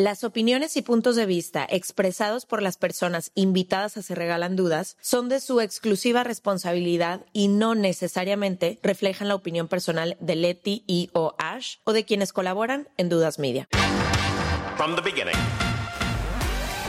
Las opiniones y puntos de vista expresados por las personas invitadas a Se Regalan Dudas son de su exclusiva responsabilidad y no necesariamente reflejan la opinión personal de Leti y o Ash o de quienes colaboran en Dudas Media.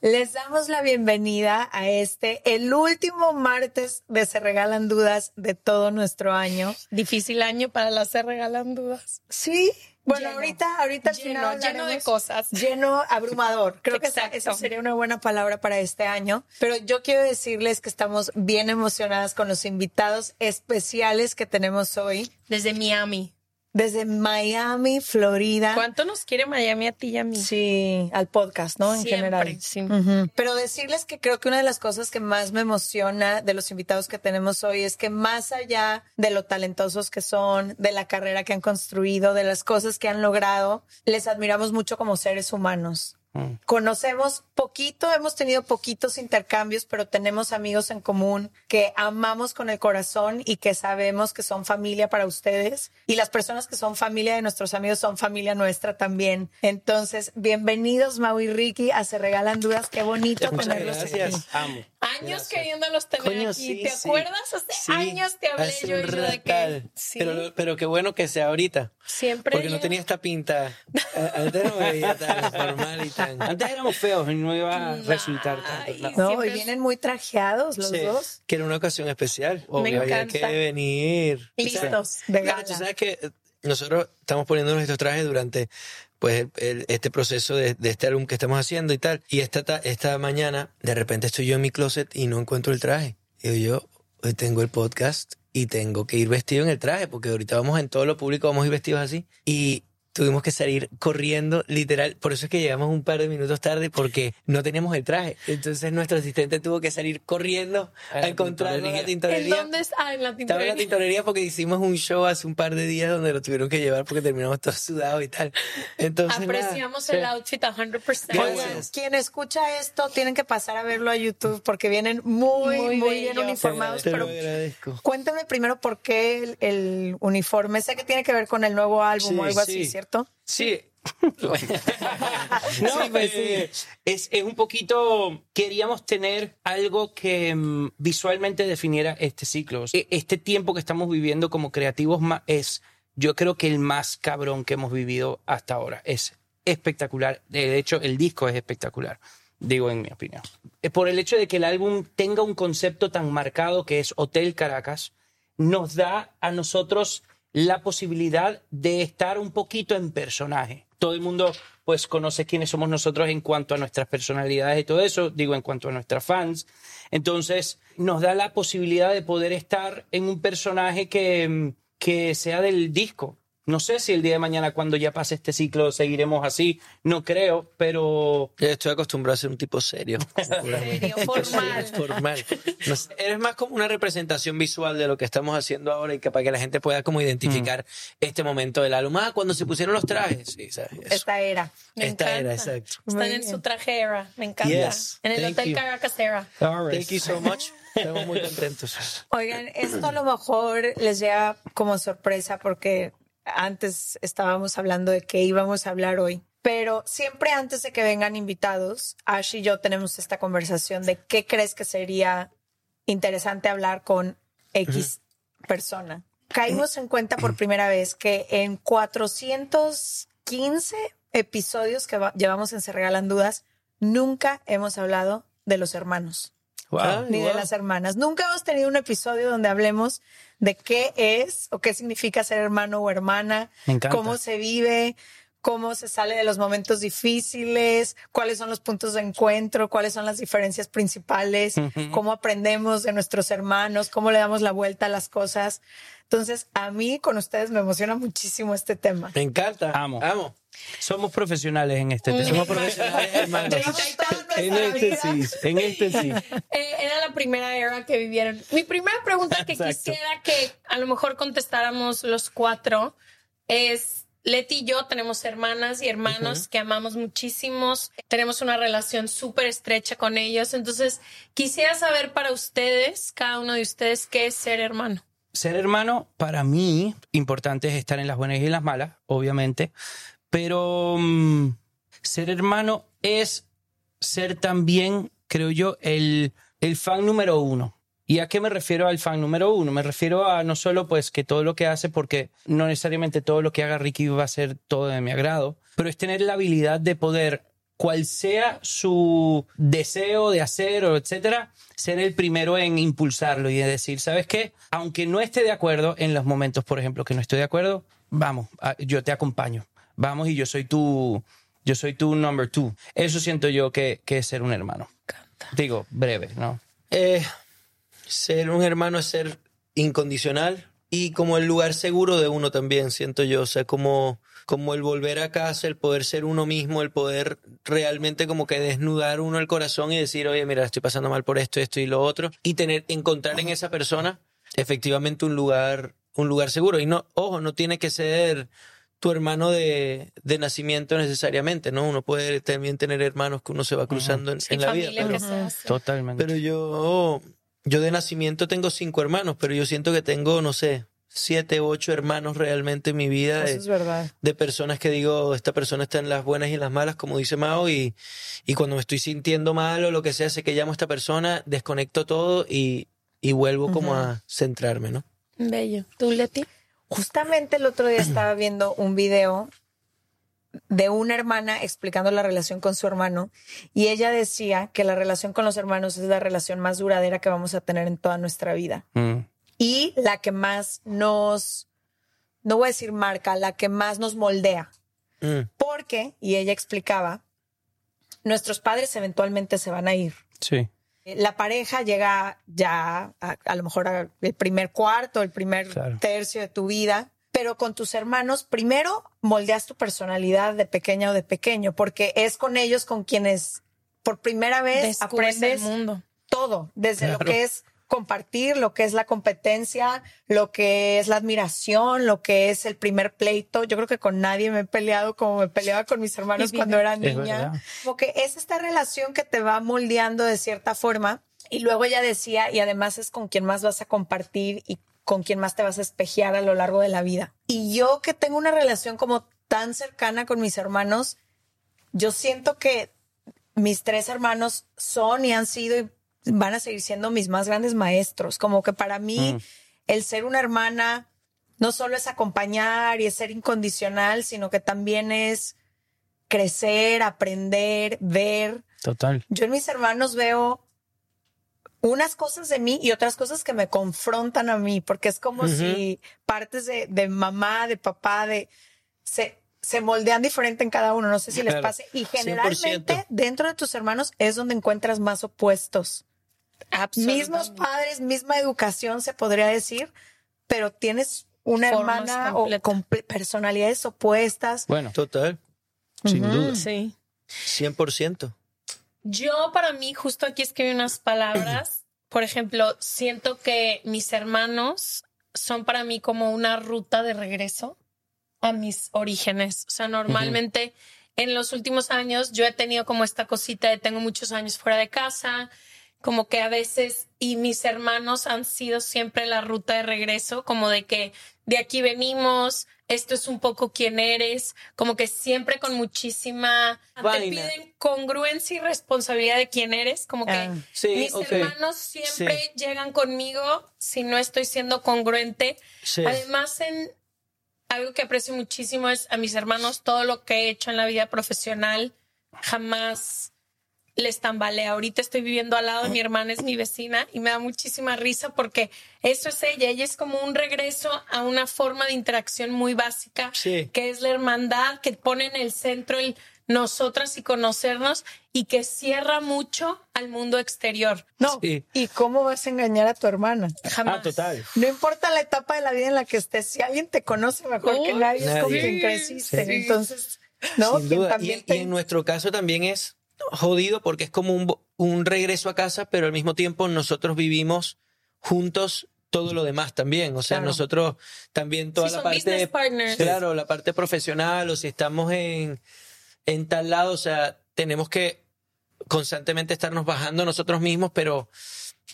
Les damos la bienvenida a este, el último martes de Se Regalan Dudas de todo nuestro año. Difícil año para las Se Regalan Dudas. Sí. Bueno, Lleno. ahorita, ahorita al Lleno, final lleno de cosas. Lleno abrumador. Creo que esa, esa sería una buena palabra para este año. Pero yo quiero decirles que estamos bien emocionadas con los invitados especiales que tenemos hoy Desde Miami. Desde Miami, Florida. ¿Cuánto nos quiere Miami a ti y a mí? Sí, al podcast, ¿no? En Siempre, general. sí. Pero decirles que creo que una de las cosas que más me emociona de los invitados que tenemos hoy es que más allá de lo talentosos que son, de la carrera que han construido, de las cosas que han logrado, les admiramos mucho como seres humanos. Conocemos poquito, hemos tenido poquitos intercambios, pero tenemos amigos en común que amamos con el corazón y que sabemos que son familia para ustedes. Y las personas que son familia de nuestros amigos son familia nuestra también. Entonces, bienvenidos Mau y Ricky a Se Regalan Dudas. Qué bonito Muchas tenerlos gracias. aquí. Amo. Años Gracias. queriéndolos tener Coño, aquí. sí, ¿Te sí. acuerdas? Hace Sí, años te hablé hace yo, un yo de que Pero, pero qué bueno que sea ahorita. siempre Porque no llega. tenía esta pinta. A- Antes no me veía tan formal y tan. Antes éramos feos y no iba a resultar Ay, tanto. No, siempre y vienen muy trajeados los Sí, dos. Que era una ocasión especial. Obvio, había encanta. que venir. Listos. De Claro, gala. tú sabes que eh, nosotros estamos poniéndonos estos trajes durante pues el- el- este proceso de, de este álbum que estamos haciendo y tal. Y esta, ta- esta mañana, de repente estoy yo en mi closet y no encuentro el traje. Y digo yo, hoy tengo el podcast y tengo que ir vestido en el traje, porque ahorita vamos en todo lo público, vamos a ir vestidos así. Y tuvimos que salir corriendo, literal. Por eso es que llegamos un par de minutos tarde, porque no teníamos el traje. Entonces nuestro asistente tuvo que salir corriendo A a, en la ¿En tintorería. dónde está? En la Estaba en la tintorería. tintorería porque hicimos un show hace un par de días donde lo tuvieron que llevar porque terminamos todos sudados y tal. Entonces, nada. Apreciamos el outfit a 100%. Gracias. Oigan, quien escucha esto tienen que pasar a verlo a YouTube porque vienen muy, muy, Muy bien uniformados. Te Pero lo agradezco. cuéntame primero por qué el, el uniforme. Sé que tiene que ver con el nuevo álbum Sí, o algo así, sí. ¿cierto? Sí. no, eh, es, es un poquito. Queríamos tener algo que mm, visualmente definiera este ciclo. E- Este tiempo que estamos viviendo como creativos es, yo creo que el más cabrón que hemos vivido hasta ahora. Es espectacular. De hecho, el disco es espectacular. Digo, en mi opinión. Eh, Por el hecho de que el álbum tenga un concepto tan marcado que es Hotel Caracas, nos da a nosotros la posibilidad de estar un poquito en personaje. Todo el mundo pues conoce quiénes somos nosotros en cuanto a nuestras personalidades y todo eso, digo en cuanto a nuestras fans. Entonces nos da la posibilidad de poder estar en un personaje que, que sea del disco, No sé si el día de mañana, cuando ya pase este ciclo, seguiremos así. No creo, pero estoy acostumbrado a ser un tipo serio. Serio, formal. formal. No sé, eres más como una representación visual de lo que estamos haciendo ahora y que para que la gente pueda como identificar este momento del álbum. Ah, cuando se pusieron los trajes. Sí, ¿sabes? Esta era. Me Esta encanta. era, exacto. Están Muy en bien. su traje era. Me encanta. Yes, En el thank Hotel you. Caracas era. Thank you so much. Estamos muy contentos. Oigan, esto a lo mejor les llega como sorpresa porque antes estábamos hablando de qué íbamos a hablar hoy. Pero siempre antes de que vengan invitados, Ash y yo tenemos esta conversación de qué crees que sería interesante hablar con X persona. Caímos en cuenta por primera vez que en 415 episodios que va- llevamos en Se Regalan Dudas, nunca hemos hablado de los hermanos Wow. ni de las hermanas. Nunca hemos tenido un episodio donde hablemos de qué es o qué significa ser hermano o hermana, Me cómo se vive, cómo se sale de los momentos difíciles, cuáles son los puntos de encuentro, cuáles son las diferencias principales, cómo aprendemos de nuestros hermanos, cómo le damos la vuelta a las cosas. Entonces, a mí con ustedes me emociona muchísimo este tema. Me encanta. Amo. Amo. somos profesionales en este tema. Somos profesionales hermanos. En este sí, en este sí. Eh, era la primera era que vivieron. Mi primera pregunta que Exacto. quisiera que a lo mejor contestáramos los cuatro es, Leti y yo tenemos hermanas y hermanos que amamos muchísimos, tenemos una relación súper estrecha con ellos, entonces quisiera saber para ustedes, cada uno de ustedes, qué es ser hermano. Ser hermano, para mí, importante es estar en las buenas y en las malas, obviamente. Pero mm, ser hermano es ser también, creo yo, el, el fan número uno. ¿Y a qué me refiero al fan número uno? Me refiero a no solo pues que todo lo que hace, porque no necesariamente todo lo que haga Ricky va a ser todo de mi agrado, pero es tener la habilidad de poder, cual sea su deseo de hacer o etcétera, ser el primero en impulsarlo y de decir, ¿sabes qué? Aunque no esté de acuerdo en los momentos, por ejemplo, que no estoy de acuerdo, vamos, yo te acompaño. Vamos y yo soy tu, yo soy tu number two. Eso siento yo que, que es ser un hermano. Digo, breve, ¿no? Eh, ser un hermano es ser incondicional y como el lugar seguro de uno también, siento yo. O sea, como, como el volver a casa, el poder ser uno mismo, el poder realmente como que desnudar uno el corazón y decir, oye, mira, estoy pasando mal por esto, esto y lo otro. Y tener, encontrar en esa persona efectivamente un lugar, un lugar seguro. Y no, ojo, no tiene que ser tu hermano de, de nacimiento necesariamente, ¿no? Uno puede también tener hermanos que uno se va cruzando en, Sí, en la vida. pero- que se hace. Totalmente. pero yo, yo de nacimiento tengo cinco hermanos, pero yo siento que tengo, no sé, siete, ocho hermanos realmente en mi vida Eso de, es verdad. de personas que digo, esta persona está en las buenas y en las malas, como dice Mao, y, y cuando me estoy sintiendo mal o lo que sea, sé que llamo a esta persona, desconecto todo y, y vuelvo como a centrarme, ¿no? Bello. ¿Tú, Leti? Justamente el otro día estaba viendo un video de una hermana explicando la relación con su hermano y ella decía que la relación con los hermanos es la relación más duradera que vamos a tener en toda nuestra vida Mm, y la que más nos, no voy a decir marca, la que más nos moldea. Mm, Porque, y ella explicaba, nuestros padres eventualmente se van a ir. sí. La pareja llega ya a, a lo mejor al primer cuarto, el primer Claro. tercio de tu vida, pero con tus hermanos, primero moldeas tu personalidad de pequeña o de pequeño, porque es con ellos con quienes por primera vez Descubres aprendes el mundo. todo, desde lo que es compartir, lo que es la competencia, lo que es la admiración, lo que es el primer pleito. Yo creo que con nadie me he peleado como me peleaba con mis hermanos cuando era niña. Porque es esta relación que te va moldeando de cierta forma. Y luego ella decía, y además es con quien más vas a compartir y con quien más te vas a espejear a lo largo de la vida. Y yo que tengo una relación como tan cercana con mis hermanos, yo siento que mis tres hermanos son y han sido y van a seguir siendo mis más grandes maestros. Como que para mí Mm. el ser una hermana no solo es acompañar y es ser incondicional, sino que también es crecer, aprender, ver. Total. Yo en mis hermanos veo unas cosas de mí y otras cosas que me confrontan a mí, porque es como si partes de, de mamá, de papá, de se, se moldean diferente en cada uno. No sé si les pase. Y generalmente 100%. dentro de tus hermanos es donde encuentras más opuestos. Mismos padres, misma educación, se podría decir, pero tienes una Formas hermana o completas. personalidades opuestas. Bueno, Total. Sin duda. Sí. 100%. Yo para mí, justo aquí escribí unas palabras. Por ejemplo, siento que mis hermanos son para mí como una ruta de regreso a mis orígenes. O sea, normalmente en los últimos años yo he tenido como esta cosita de tengo muchos años fuera de casa, como que a veces, y mis hermanos han sido siempre la ruta de regreso, como de que de aquí venimos, esto es un poco quién eres, como que siempre con muchísima... Te piden congruencia y responsabilidad de quién eres, como que Ah, sí, mis hermanos siempre llegan conmigo si no estoy siendo congruente. Sí. Además, en algo que aprecio muchísimo es a mis hermanos, todo lo que he hecho en la vida profesional, jamás les tambalea. Ahorita estoy viviendo al lado de mi hermana, es mi vecina, y me da muchísima risa porque eso es ella. Ella es como un regreso a una forma de interacción muy básica, Sí. que es la hermandad, que pone en el centro el nosotras y conocernos y que cierra mucho al mundo exterior. No, Sí. ¿y cómo vas a engañar a tu hermana? Jamás. ah, total. No importa la etapa de la vida en la que estés, si alguien te conoce mejor que nadie, es con nadie. quien creciste. Sí. Entonces, no, Sin quien duda. Y, también y te- en nuestro caso también es jodido porque es como un, un regreso a casa, pero al mismo tiempo nosotros vivimos juntos todo lo demás también. O sea, Claro. nosotros también toda Sí, la parte... Claro, la parte profesional o si estamos en, en tal lado, o sea, tenemos que constantemente estarnos bajando nosotros mismos, pero,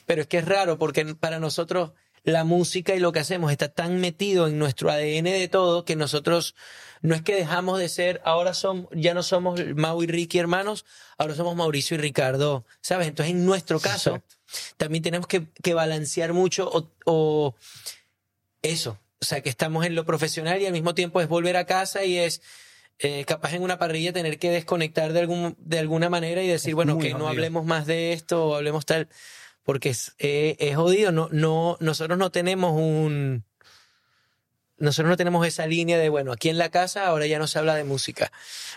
pero es que es raro porque para nosotros la música y lo que hacemos está tan metido en nuestro ADN de todo que nosotros no es que dejamos de ser, ahora somos, ya no somos Mau y Ricky hermanos, ahora somos Mauricio y Ricardo, ¿sabes? Entonces en nuestro caso también tenemos que, que balancear mucho o, o eso, o sea, que estamos en lo profesional y al mismo tiempo es volver a casa y es eh, capaz en una parrilla tener que desconectar de, algún, de alguna manera y decir, Es bueno, que no hablemos más de esto o hablemos tal, porque es, eh, es jodido, no, no, nosotros no tenemos un... Nosotros no tenemos esa línea de, bueno, aquí en la casa ahora ya no se habla de música.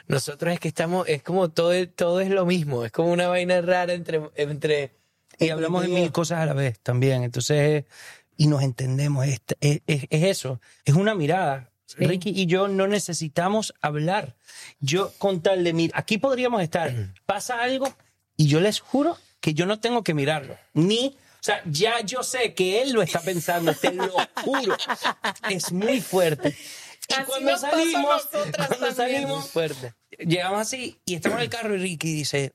Nosotros es que estamos, es como todo, todo es lo mismo, es como una vaina rara entre... entre Y hablamos de mil cosas a la vez también. Entonces, y nos entendemos. Es, es, es- es eso. Es una mirada. Ricky y yo no necesitamos hablar. Yo con tal de mirar, aquí podríamos estar, pasa algo y yo les juro que yo no tengo que mirarlo. Ni, o sea, ya yo sé que él lo está pensando, te lo juro. Es muy fuerte. Y Así cuando salimos, cuando también. salimos fuerte. Llegamos así y estamos en el carro y Ricky dice,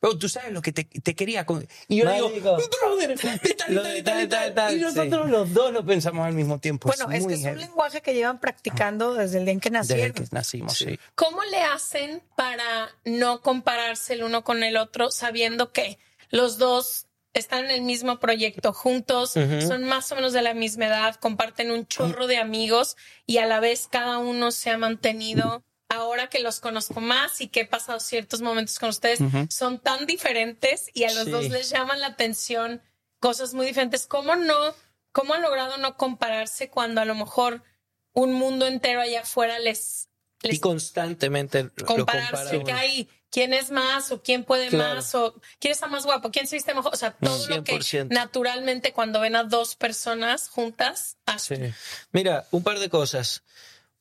Bro, tú sabes lo que te, te quería. con-". Y yo le digo, brother, y tal, Lo tal, de tal, tal, Y nosotros sí. los dos lo pensamos al mismo tiempo. bueno, es muy que es un lenguaje que llevan practicando desde el día en que Desde nacieron. que nacimos, sí. ¿Cómo le hacen para no compararse el uno con el otro, sabiendo que los dos están en el mismo proyecto juntos, son más o menos de la misma edad, comparten un chorro de amigos y a la vez cada uno se ha mantenido? Ahora que los conozco más y que he pasado ciertos momentos con ustedes, son tan diferentes y a los Sí. dos les llaman la atención cosas muy diferentes. ¿Cómo no? ¿Cómo han logrado no compararse cuando a lo mejor un mundo entero allá afuera les, les Y constantemente lo compararse compara que uno. hay quién es más o quién puede Claro. más o quién está más guapo, quién se viste mejor, o sea, todo lo que 100%. naturalmente cuando ven a dos personas juntas Sí. hacen. Mira, un par de cosas.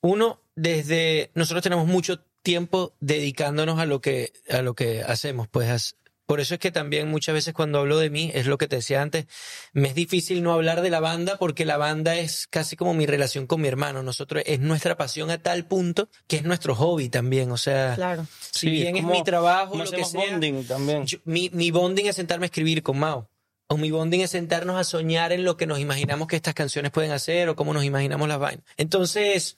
Uno, desde nosotros tenemos mucho tiempo dedicándonos a lo que a lo que hacemos, pues por eso es que también muchas veces cuando hablo de mí, es lo que te decía antes, me es difícil no hablar de la banda porque la banda es casi como mi relación con mi hermano. Nosotros es nuestra pasión a tal punto que es nuestro hobby también. O sea, Claro. si bien es, mi trabajo, lo que sea, bonding también. yo- mi, mi bonding es sentarme a escribir con Mao. O mi bonding es sentarnos a soñar en lo que nos imaginamos que estas canciones pueden hacer o cómo nos imaginamos las vainas. Entonces,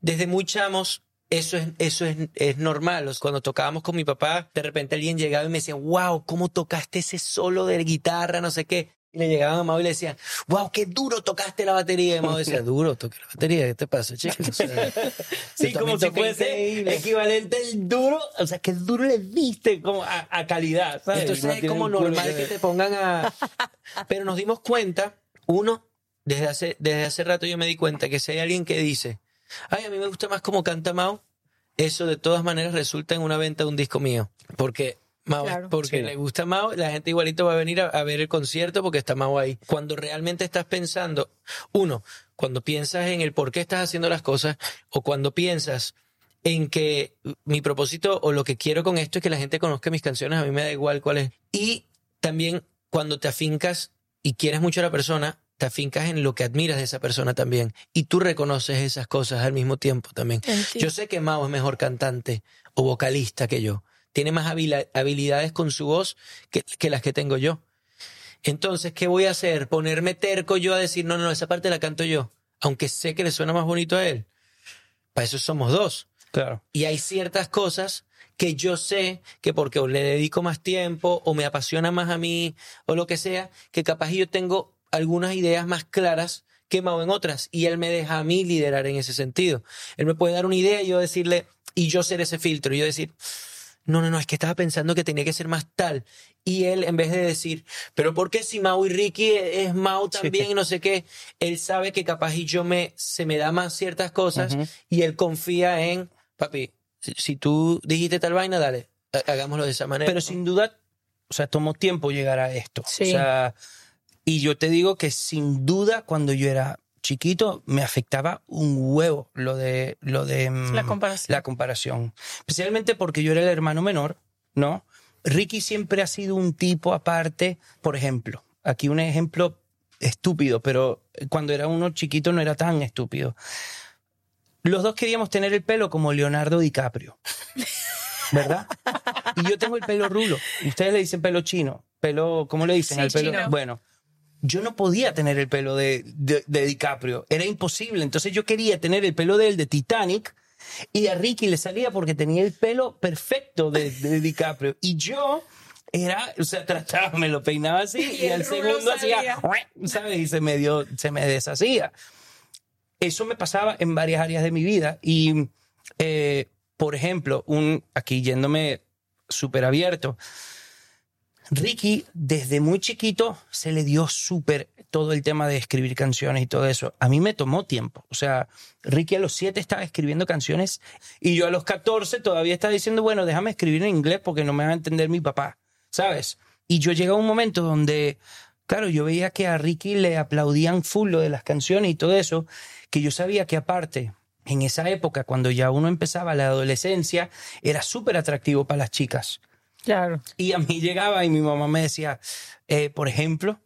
desde muy chamos, eso es, eso es, es normal. O sea, Cuando tocábamos con mi papá, de repente alguien llegaba y me decía, wow, ¿cómo tocaste ese solo de guitarra? No sé qué. Y le llegaban a Mao y le decían, wow, qué duro tocaste la batería. Y Mao decía, duro, toqué la batería, ¿qué te pasa, chico? O sea, Sí, como si fuese increíble. equivalente el duro, o sea, que duro le diste como a, a calidad, ¿sabes? Entonces No es como normal que te pongan a... Pero nos dimos cuenta, uno, desde hace, desde hace rato yo me di cuenta que si hay alguien que dice, ay, a mí me gusta más como canta Mao, eso de todas maneras resulta en una venta de un disco mío. Porque Mao, Claro. porque Sí. le gusta Mao, la gente igualito va a venir a, a ver el concierto porque está Mao ahí. Cuando realmente estás pensando, uno, cuando piensas en el por qué estás haciendo las cosas o cuando piensas en que mi propósito o lo que quiero con esto es que la gente conozca mis canciones, a mí me da igual cuál es. Y también cuando te afincas y quieres mucho a la persona, te afincas en lo que admiras de esa persona también. Y tú reconoces esas cosas al mismo tiempo también. Yo sé que Mao es mejor cantante o vocalista que yo. Tiene más habilidades con su voz que, que las que tengo yo. Entonces, ¿qué voy a hacer? ¿Ponerme terco yo a decir, no, no, esa parte la canto yo? Aunque sé que le suena más bonito a él. Para eso somos dos. Claro. Y hay ciertas cosas que yo sé que porque o le dedico más tiempo o me apasiona más a mí o lo que sea, que capaz yo tengo algunas ideas más claras que Mao en otras y él me deja a mí liderar en ese sentido. Él me puede dar una idea y yo decirle y yo ser ese filtro y yo decir, no, no, no, es que estaba pensando que tenía que ser más tal. Y él, en vez de decir, pero ¿por qué si Mau y Ricky es Mau también y no sé qué? Él sabe que capaz y yo me, se me da más ciertas cosas y él confía en, papi, si, si tú dijiste tal vaina, dale, ha- hagámoslo de esa manera. Pero sin duda, o sea, tomó tiempo llegar a esto. Sí. O sea, y yo te digo que sin duda cuando yo era chiquito me afectaba un huevo lo de lo de mm, La comparación. la comparación. Especialmente porque yo era el hermano menor, ¿no? Ricky siempre ha sido un tipo aparte, por ejemplo, aquí un ejemplo estúpido, pero cuando era uno chiquito no era tan estúpido. Los dos queríamos tener el pelo como Leonardo DiCaprio. ¿Verdad? Y yo tengo el pelo rulo. Ustedes le dicen pelo chino. Pelo, ¿cómo le dicen Sí, al pelo? chino. Bueno, yo no podía tener el pelo de, de, de DiCaprio. Era imposible. Entonces yo quería tener el pelo de él de Titanic y a Ricky le salía porque tenía el pelo perfecto de, de DiCaprio. Y yo era, o sea, trataba, me lo peinaba así y, Y el al segundo hacía. ¿sabes? Y se me dio, se me deshacía. Eso me pasaba en varias áreas de mi vida. Y, eh, por ejemplo, un, aquí yéndome súper abierto, Ricky, desde muy chiquito, se le dio súper todo el tema de escribir canciones y todo eso. A mí me tomó tiempo. O sea, Ricky a los 7 estaba escribiendo canciones y yo a los 14 todavía estaba diciendo, bueno, déjame escribir en inglés porque no me va a entender mi papá, ¿sabes? Y yo llegué a un momento donde, claro, yo veía que a Ricky le aplaudían full lo de las canciones y todo eso, que yo sabía que aparte, en esa época, cuando ya uno empezaba la adolescencia, era súper atractivo para las chicas. Claro. Y a mí llegaba y mi mamá me decía, eh, por ejemplo,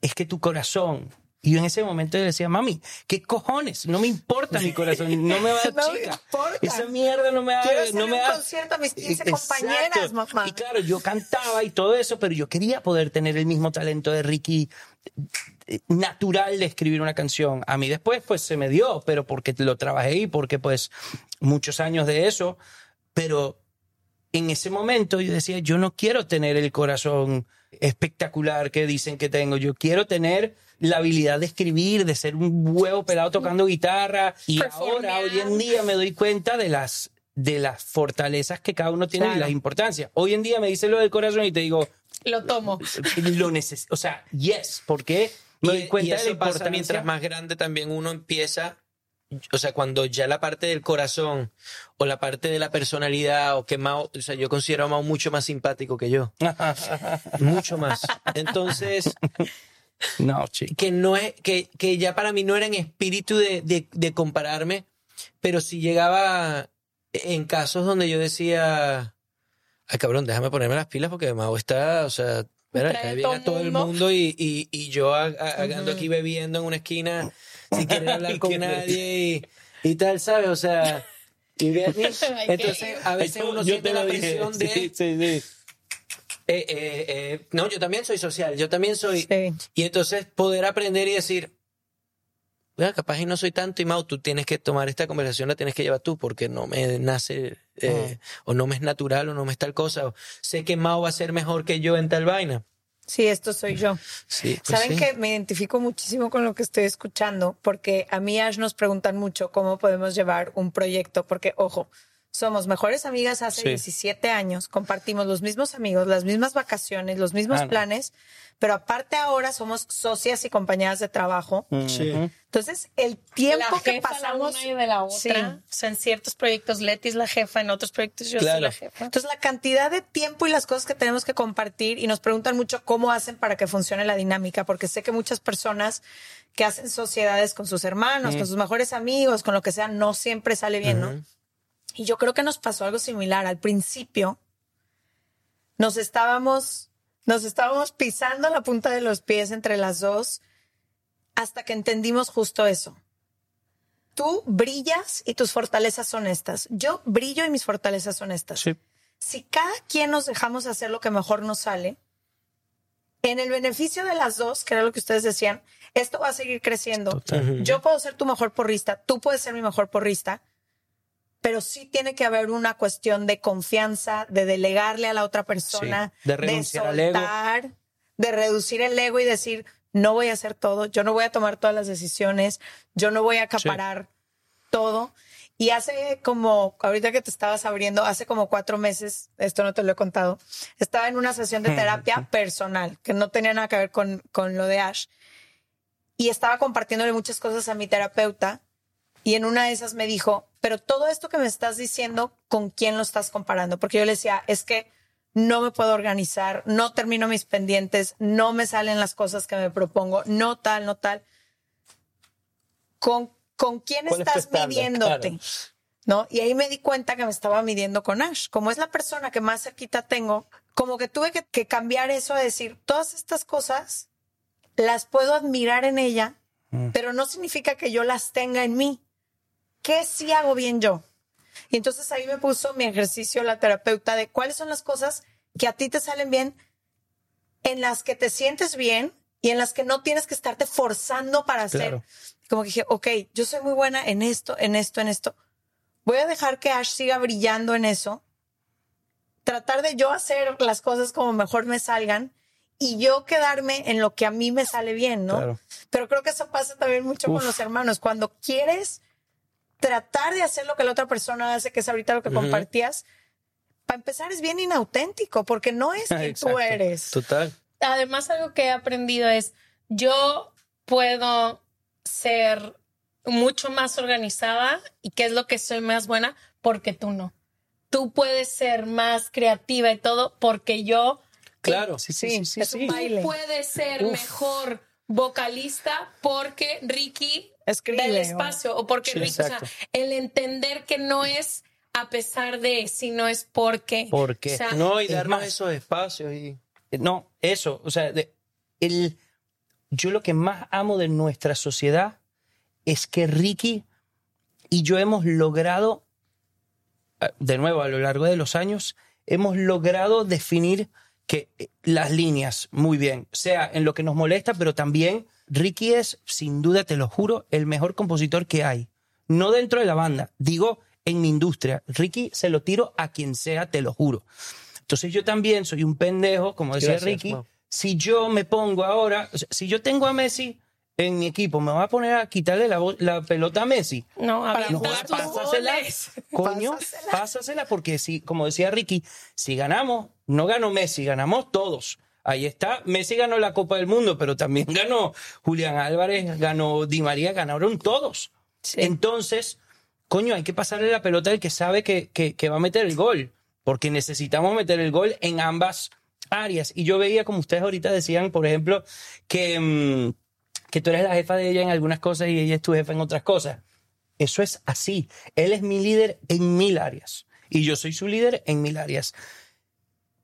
es que tu corazón. Y yo en ese momento le decía, mami, ¿qué cojones? No me importa mi corazón, no me va a dar No me chica. importa. Esa mierda no me da. Quiero hacer no me un da- concierto a mis 15 Exacto. compañeras, mamá. Y claro, yo cantaba y todo eso, pero yo quería poder tener el mismo talento de Ricky eh, natural de escribir una canción. A mí después pues se me dio, pero porque lo trabajé y porque pues muchos años de eso, pero en ese momento yo decía, yo no quiero tener el corazón espectacular que dicen que tengo, yo quiero tener la habilidad de escribir, de ser un huevo pelado tocando guitarra y ahora hoy en día me doy cuenta de las de las fortalezas que cada uno tiene y las importancias. Hoy en día me dice lo del corazón y te digo, Lo tomo. lo necesito, o sea, yes, porque me doy y, cuenta y de la eso pasa importancia. mientras más grande también uno empieza, o sea, cuando ya la parte del corazón o la parte de la personalidad o que Mao, o sea, yo considero a Mao mucho más simpático que yo, mucho más. Entonces, no, chico. que no es, que, que ya para mí no era en espíritu de, de, de compararme, pero si llegaba en casos donde yo decía, ay cabrón, déjame ponerme las pilas porque Mao está, o sea, mira, cae bien a todo el mundo. mundo y, y, y yo a- a- ando aquí bebiendo en una esquina sin querer hablar con nadie y, y tal, ¿sabes? O sea, y entonces a veces uno siente te la presión de... Sí, sí, sí. Eh, eh, eh, no, yo también soy social, yo también soy... Sí. Y entonces poder aprender y decir, "Bueno, capaz y no soy tanto y Mau, tú tienes que tomar esta conversación, la tienes que llevar tú porque no me nace eh, o no me es natural o no me es tal cosa. O sé que Mau va a ser mejor que yo en tal vaina. Sí, esto soy yo. Sí, pues Saben sí. que me identifico muchísimo con lo que estoy escuchando, porque a mí Ash nos preguntan mucho cómo podemos llevar un proyecto, porque ojo, somos mejores amigas hace Sí. 17 años, compartimos los mismos amigos, las mismas vacaciones, los mismos Ah, no. planes, pero aparte ahora somos socias y compañeras de trabajo. Sí. Entonces, el tiempo la que jefa pasamos la una y de la otra. Sí. O sea, en ciertos proyectos Leti es la jefa, en otros proyectos yo soy la jefa. Entonces, la cantidad de tiempo y las cosas que tenemos que compartir y nos preguntan mucho cómo hacen para que funcione la dinámica, porque sé que muchas personas que hacen sociedades con sus hermanos, con sus mejores amigos, con lo que sea, no siempre sale bien, ¿no? Y yo creo que nos pasó algo similar. Al principio, nos estábamos, nos estábamos pisando la punta de los pies entre las dos hasta que entendimos justo eso. Tú brillas y tus fortalezas son estas. Yo brillo y mis fortalezas son estas. Sí. Si cada quien nos dejamos hacer lo que mejor nos sale, en el beneficio de las dos, que era lo que ustedes decían, esto va a seguir creciendo. Yo puedo ser tu mejor porrista, tú puedes ser mi mejor porrista, pero sí tiene que haber una cuestión de confianza, de delegarle a la otra persona, Sí, de renunciar al ego. soltar, de reducir el ego y decir, no voy a hacer todo, yo no voy a tomar todas las decisiones, yo no voy a acaparar todo. Y hace como, ahorita que te estabas abriendo, hace como cuatro meses, esto no te lo he contado, estaba en una sesión de terapia personal, que no tenía nada que ver con, con lo de Ash. Y estaba compartiéndole muchas cosas a mi terapeuta. Y en una de esas me dijo, pero todo esto que me estás diciendo, ¿con quién lo estás comparando? Porque yo le decía, es que no me puedo organizar, no termino mis pendientes, no me salen las cosas que me propongo, no tal, no tal. ¿Con, con quién ¿Cuál es tu estás estándar? midiéndote? Claro. ¿No? Y ahí me di cuenta que me estaba midiendo con Ash. Como es la persona que más cerquita tengo, como que tuve que, que cambiar eso a decir, todas estas cosas las puedo admirar en ella, pero no significa que yo las tenga en mí. ¿Qué sí hago bien yo? Y entonces ahí me puso mi ejercicio la terapeuta de cuáles son las cosas que a ti te salen bien, en las que te sientes bien y en las que no tienes que estarte forzando para hacer. Claro. Como que dije, ok, yo soy muy buena en esto, en esto, en esto. Voy a dejar que Ash siga brillando en eso. Tratar de yo hacer las cosas como mejor me salgan y yo quedarme en lo que a mí me sale bien, ¿no? Claro. Pero creo que eso pasa también mucho con los hermanos. Cuando quieres tratar de hacer lo que la otra persona hace, que es ahorita lo que compartías, para empezar es bien inauténtico, porque no es quien tú eres. Total. Además, algo que he aprendido es, yo puedo ser mucho más organizada y qué es lo que soy más buena porque tú no. Tú puedes ser más creativa y todo porque yo Claro. Sí, Sí, sí, sí, sí. un baile. puedes ser mejor vocalista porque Ricky Escribe, da el o- espacio o porque Sí, Ricky, o sea, el entender que no es a pesar de, sino es porque. ¿Por qué? O sea, No, y Es darnos más- esos espacios y Eh, No, eso, o sea, de- el, yo lo que más amo de nuestra sociedad es que Ricky y yo hemos logrado, eh, de nuevo, a lo largo de los años, hemos logrado definir que eh, las líneas muy bien, sea en lo que nos molesta, pero también Ricky es, sin duda, te lo juro, el mejor compositor que hay. No dentro de la banda, digo en mi industria. Ricky se lo tiro a quien sea, te lo juro. Entonces yo también soy un pendejo, como decía Gracias, Ricky. Si yo me pongo ahora, o sea, si yo tengo a Messi en mi equipo, me va a poner a quitarle la, pelota a Messi. No, Para avientas jugar, tus pásasela. goles. Coño, Pásasela. pásasela porque si, como decía Ricky, si ganamos, no ganó Messi, ganamos todos. Ahí está, Messi ganó la Copa del Mundo, pero también ganó Julián Álvarez, ganó Di María, ganaron todos. Entonces, coño, hay que pasarle la pelota al que sabe que, que- que va a meter el gol, porque necesitamos meter el gol en ambas áreas. Y yo veía, como ustedes ahorita decían, por ejemplo, que, mm, que tú eres la jefa de ella en algunas cosas y ella es tu jefa en otras cosas. Eso es así. Él es mi líder en mil áreas y yo soy su líder en mil áreas.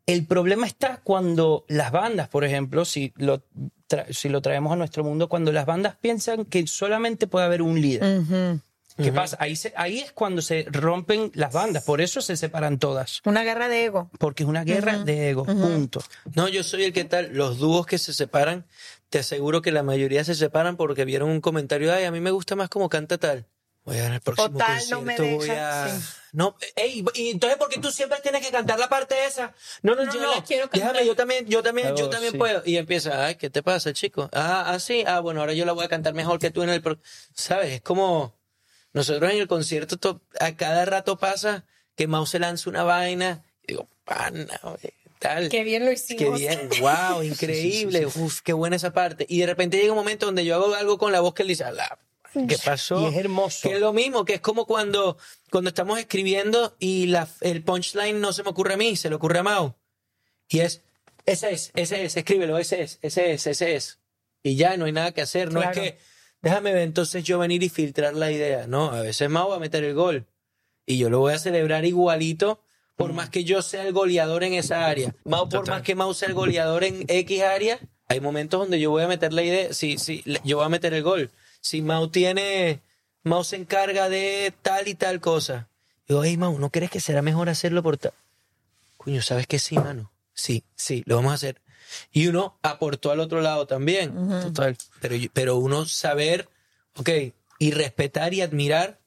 El problema está cuando las bandas, por ejemplo, si lo, tra- si lo traemos a nuestro mundo, cuando las bandas piensan que solamente puede haber un líder. ¿Qué pasa? Ahí, se- ahí es cuando se rompen las bandas, por eso se separan todas, Una guerra de ego. porque es una guerra de ego, punto. No, yo soy el que tal. Los dúos que se separan, te aseguro que la mayoría se separan porque vieron un comentario, ay, a mí me gusta más como canta tal. Voy a ver el próximo tal, concierto, no me voy a... sí. No, ey, y entonces ¿por qué tú siempre tienes que cantar la parte esa? No, no, No, yo no, no. quiero cantar. Déjame, yo también, yo también, yo también sí. puedo. Y empieza, ay, ¿qué te pasa, chico? Ah, ah, sí, ah, bueno, ahora yo la voy a cantar mejor que tú en el... pro-". ¿Sabes? Es como nosotros en el concierto to- a cada rato pasa que Mao se lanza una vaina, y digo, pana, oye, tal. Qué bien lo Qué hicimos. bien, wow, increíble, uf, qué buena esa parte. Y de repente llega un momento donde yo hago algo con la voz que él dice, "Ala, ¿qué pasó? Y es hermoso. Que es lo mismo, que es como cuando, cuando estamos escribiendo y la, el punchline no se me ocurre a mí, se le ocurre a Mao. Y es, ese es, ese es, escríbelo, ese es, ese es, ese es. Y ya no hay nada que hacer, no Claro. es que, déjame ver entonces yo venir y filtrar la idea. No, a veces Mao va a meter el gol. Y yo lo voy a celebrar igualito, por más que yo sea el goleador en esa área. Mao, por más que Mao sea el goleador en X área, hay momentos donde yo voy a meter la idea, sí, sí, yo voy a meter el gol. Si Mao tiene, Mao se encarga de tal y tal cosa. Digo, hey Mao, ¿no crees que será mejor hacerlo por tal? Coño, ¿sabes qué? Sí, mano. Sí, sí, lo vamos a hacer. Y uno aportó al otro lado también. Total. Pero, yo- pero uno saber, ok, y respetar y admirar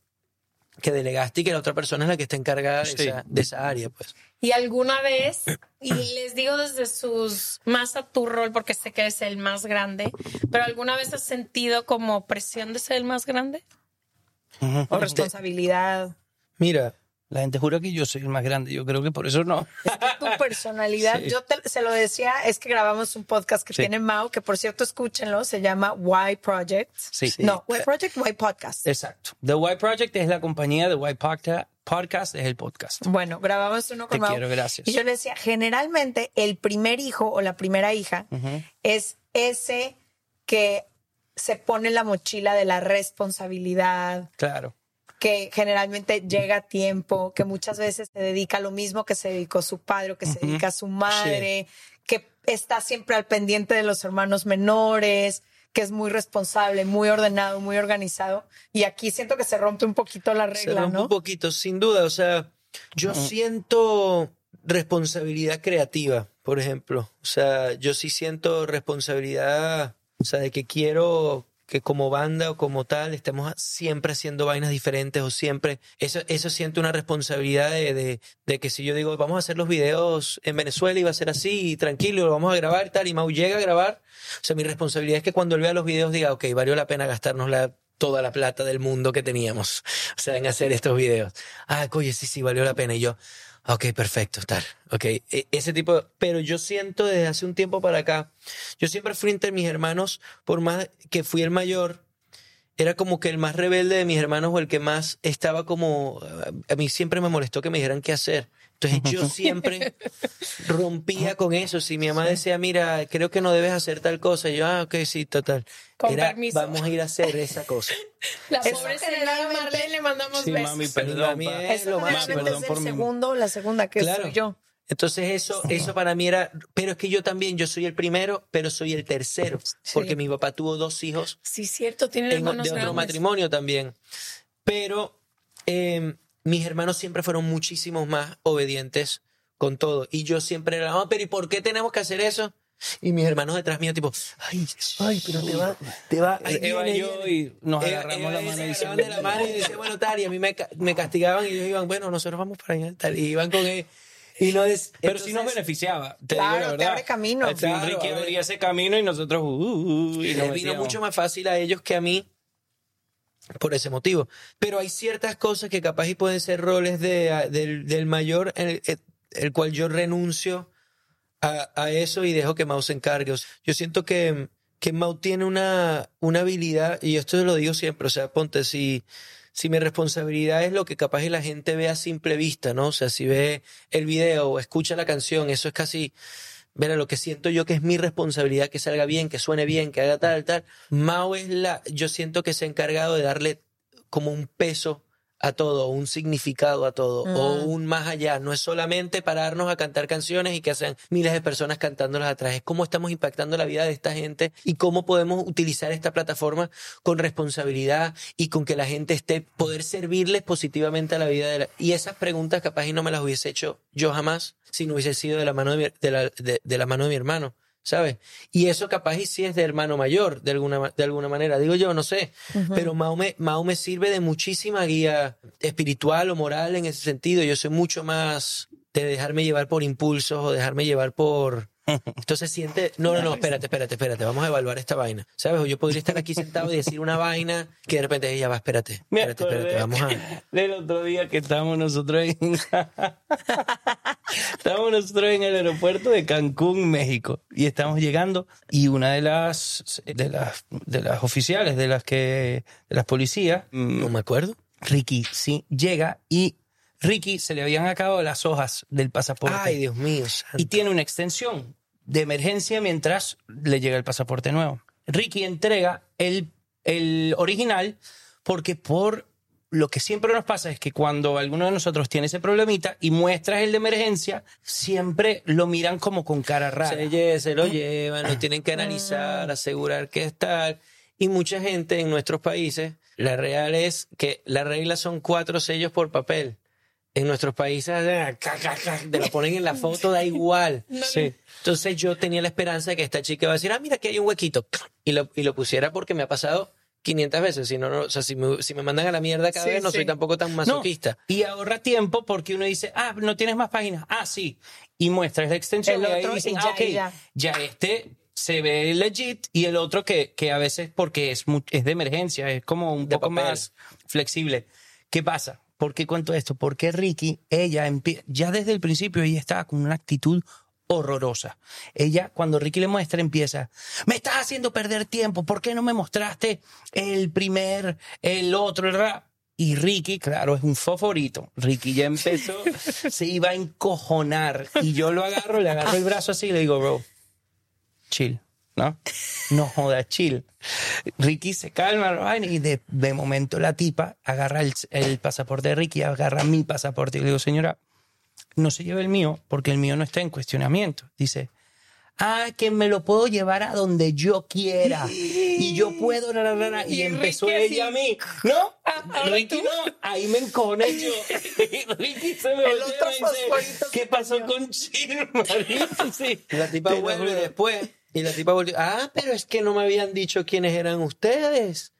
que delegaste y que la otra persona es la que está encargada de, esa, de esa área, pues. Y alguna vez, y les digo desde sus más a tu rol, porque sé que es el más grande, pero alguna vez has sentido como presión de ser el más grande? O responsabilidad. Mira, La gente jura que yo soy el más grande. Yo creo que por eso no. tu personalidad. Sí. Yo te- se lo decía, es que grabamos un podcast que Sí. tiene Mao, que por cierto, escúchenlo, se llama Why Project. Sí. No, Why Project, Why Podcast. Exacto. The White Project es la compañía, White Podca- Podcast es el podcast. Bueno, grabamos uno con Te quiero, gracias. Y yo le decía, generalmente el primer hijo o la primera hija es ese que se pone la mochila de la responsabilidad, Claro. Que generalmente llega a tiempo, que muchas veces se dedica a lo mismo que se dedicó su padre o que se dedica a su madre, que está siempre al pendiente de los hermanos menores, que es muy responsable, muy ordenado, muy organizado. Y aquí siento que se rompe un poquito la se regla, rompe ¿no? un poquito, sin duda. O sea, yo siento responsabilidad creativa, por ejemplo. O sea, yo sí siento responsabilidad, o sea, de que quiero que como banda o como tal estemos siempre haciendo vainas diferentes o siempre, eso, eso siento una responsabilidad de, de, que si yo digo, vamos a hacer los videos en Venezuela y va a ser así, y tranquilo, lo vamos a grabar y tal, y Mau llega a grabar, o sea, mi responsabilidad es que cuando él vea los videos diga, ok, valió la pena gastarnos la, toda la plata del mundo que teníamos, o sea, en hacer estos videos. Ah, oye, sí, sí, valió la pena. Y yo, ok, perfecto, tal, ok, e- ese tipo, de- pero yo siento desde hace un tiempo para acá, yo siempre fui entre mis hermanos, por más que fui el mayor, era como que el más rebelde de mis hermanos o el que más estaba como, a mí siempre me molestó que me dijeran qué hacer. Entonces yo siempre rompía con eso. Si mi mamá decía, mira, creo que no debes hacer tal cosa, y yo, ah, ok, sí, total. Con Era, permiso. vamos a ir a hacer esa cosa. La Eso pobre señora Marlene le mandamos Sí, besos. mami, perdón. a mí pa. es Eso lo generalmente perdón es el por mi- segundo la segunda, que Claro. soy yo. Entonces eso, eso para mí era, pero es que yo también, yo soy el primero, pero soy el tercero, porque mi papá tuvo dos hijos Sí, cierto, tiene en- hermanos de otro grandes. matrimonio también. Pero eh, mis hermanos siempre fueron muchísimos más obedientes con todo. Y yo siempre era, "Ah, pero ¿y por qué tenemos que hacer eso? Y mis hermanos detrás mío, tipo, ay, ay, pero te va, te va. ahí Eva viene, y yo viene". y nos Eva- agarramos Eva la y mano se y decíamos, de la mano y decía, bueno, tal, y a mí me, me castigaban y ellos iban, bueno, nosotros vamos para allá, tal, y iban con él. Y no des- Pero sí nos beneficiaba, te Claro, digo la te verdad. abre camino. Fin, Claro, abre- abría ese camino y nosotros, uh, uh, y les nos vino mucho más fácil a ellos que a mí por ese motivo. Pero hay ciertas cosas que capaz y pueden ser roles de, del, mayor, el, el- el cual yo renuncio a, a eso y dejo que Mau se encargue. Yo siento que, que Mau tiene una, una habilidad, y esto lo digo siempre, o sea, ponte, si, si mi responsabilidad es lo que capaz y la gente ve a simple vista, ¿no? O sea, si ve el video o escucha la canción, eso es casi, Verá, lo que siento yo que es mi responsabilidad que salga bien, que suene bien, que haga tal, tal. Mao es la, yo siento que se ha encargado de darle como un peso a todo, un significado a todo, o un más allá. No es solamente pararnos a cantar canciones y que sean miles de personas cantándolas atrás. Es cómo estamos impactando la vida de esta gente y cómo podemos utilizar esta plataforma con responsabilidad y con que la gente esté, poder servirles positivamente a la vida de la... Y esas preguntas capaz y no me las hubiese hecho yo jamás si no hubiese sido de la mano de, mi- de la, de- de la mano de mi hermano. ¿Sabes? Y eso capaz y sí es de hermano mayor, de alguna, de alguna manera. Digo yo, no sé. Pero Mao me, Mao me sirve de muchísima guía espiritual o moral en ese sentido. Yo soy mucho más de dejarme llevar por impulsos o dejarme llevar por, Entonces siente, no, no, no, espérate, espérate, espérate, vamos a evaluar esta vaina. ¿Sabes? O yo podría estar aquí sentado y decir una vaina que de repente ella va, espérate, espérate, espérate, vamos a... Del otro día que estábamos nosotros en. estábamos nosotros en el aeropuerto de Cancún, México. Y estamos llegando. Y una de las, de las, de las oficiales, de las que. de las policías. mm, No me acuerdo. Ricky, sí, llega y Ricky se le habían acabado las hojas del pasaporte. Ay, Dios mío. santo. y tiene una extensión de emergencia mientras le llega el pasaporte nuevo. Ricky entrega el, el original porque por lo que siempre nos pasa es que cuando alguno de nosotros tiene ese problemita y muestras el de emergencia, siempre lo miran como con cara rara. Se, se lo llevan, lo tienen que analizar, asegurar que es tal. Y mucha gente en nuestros países, la real es que la regla son cuatro sellos por papel. En nuestros países, ah, ca, te lo ponen en la foto, da igual. Sí. Entonces yo tenía la esperanza de que esta chica iba a decir, ah, mira, que hay un huequito. Y lo, y lo pusiera porque me ha pasado 500 veces. Si no, no, o sea, si me, si me mandan a la mierda cada Sí, vez, no sí. soy tampoco tan No, masoquista. y ahorra tiempo porque uno dice, ah, no tienes más páginas. Ah, sí. Y muestras la extensión El y ahí otro, dicen, y ah, ya, ok, y ya. ya este se ve legit y el otro que, que a veces porque es, es de emergencia, es como un De poco papel. más flexible. ¿Qué pasa? ¿Por qué cuento esto? Porque Ricky, ella ya desde el principio ella estaba con una actitud horrorosa. Ella, cuando Ricky le muestra, empieza, me estás haciendo perder tiempo, ¿por qué no me mostraste el primer, el otro, el rap? Y Ricky, claro, es un favorito. Ricky ya empezó, se iba a encojonar. Y yo lo agarro, le agarro el brazo así y le digo, bro, chill, ¿no? No joda, chill. Ricky se calma y de, de momento la tipa agarra el, el pasaporte de Ricky, agarra mi pasaporte y le digo, señora, no se lleve el mío porque el mío no está en cuestionamiento. Dice, ah, que me lo puedo llevar a donde yo quiera y yo puedo, na, na, na, y, Y empezó Ricky ella a mí, ¿no? Ricky no, ahí me encojoné yo. Ricky se me El otro y dice, ¿qué pasó con Chill, marico? Sí. La tipa vuelve después. Y la tipa volvió. Ah, pero es que no me habían dicho quiénes eran ustedes.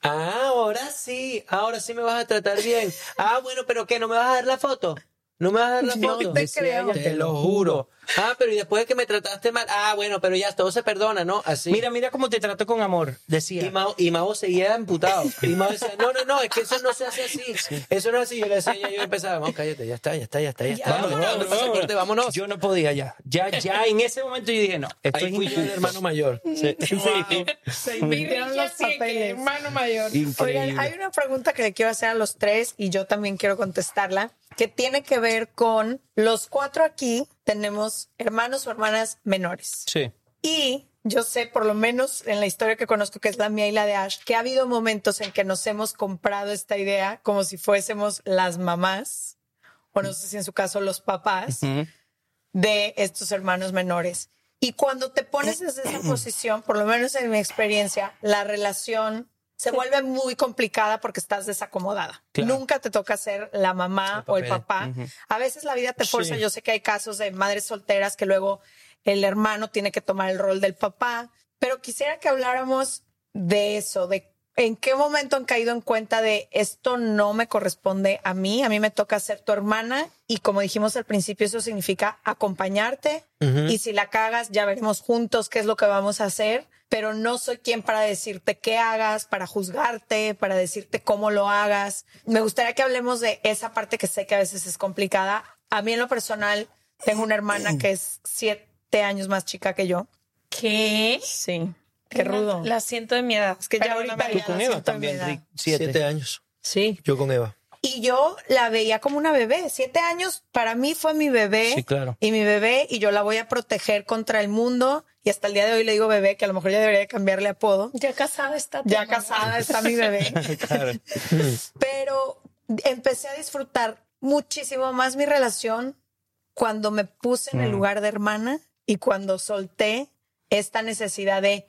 Ah, ahora sí. Ahora sí me vas a tratar bien. Ah, bueno, pero ¿qué? ¿No me vas a dar la foto? ¿No me vas a dar la No foto? te creo. ella, te lo juro. Ah, pero y después de que me trataste mal. Ah, bueno, pero ya todo se perdona, ¿no? Así. Mira, mira cómo te trato con amor, decía. Y Mao, y Mao seguía emputado. Y Mao decía, no, no, no, es que eso no se hace así. Eso no es así. Yo le decía, ya yo empezaba, Mao, cállate, ya está, ya está, ya está, ya está. Vámonos, Vámonos, vámonos, corte, vámonos. Yo no podía ya. Ya, ya en ese momento yo dije, no, esto Ahí es fui yo el hermano mayor. Sí. Se invirtieron los papeles. hermano mayor. Increíble. Oigan, hay una pregunta que le quiero hacer a los tres y yo también quiero contestarla, que tiene que ver con los cuatro aquí tenemos hermanos o hermanas menores. Sí. Y yo sé, por lo menos en la historia que conozco, que es la mía y la de Ash, que ha habido momentos en que nos hemos comprado esta idea como si fuésemos las mamás, o no sé si en su caso los papás, de estos hermanos menores. Y cuando te pones desde esa posición, por lo menos en mi experiencia, la relación se vuelve muy complicada porque estás desacomodada. Claro. Nunca te toca ser la mamá El o el papá. A veces la vida te forza. Sí. Yo sé que hay casos de madres solteras que luego el hermano tiene que tomar el rol del papá, pero quisiera que habláramos de eso, de en qué momento han caído en cuenta de esto no me corresponde a mí, a mí me toca ser tu hermana y como dijimos al principio, eso significa acompañarte y si la cagas ya veremos juntos qué es lo que vamos a hacer, pero no soy quien para decirte qué hagas, para juzgarte, para decirte cómo lo hagas. Me gustaría que hablemos de esa parte que sé que a veces es complicada. A mí en lo personal tengo una hermana que es siete años más chica que yo. ¿Qué? Sí, qué rudo. La siento de mi edad. Es que ya ahorita Tú con Eva también. Rick. Siete. Siete años. Sí. Yo con Eva. Y yo la veía como una bebé. Siete años para mí fue mi bebé. Sí, claro. Y mi bebé, y yo la voy a proteger contra el mundo. Y hasta el día de hoy le digo bebé, que a lo mejor ya debería de cambiarle apodo. Ya casada está. Ya mamá. casada está mi bebé. Claro. Pero empecé a disfrutar muchísimo más mi relación cuando me puse en el lugar de hermana y cuando solté esta necesidad de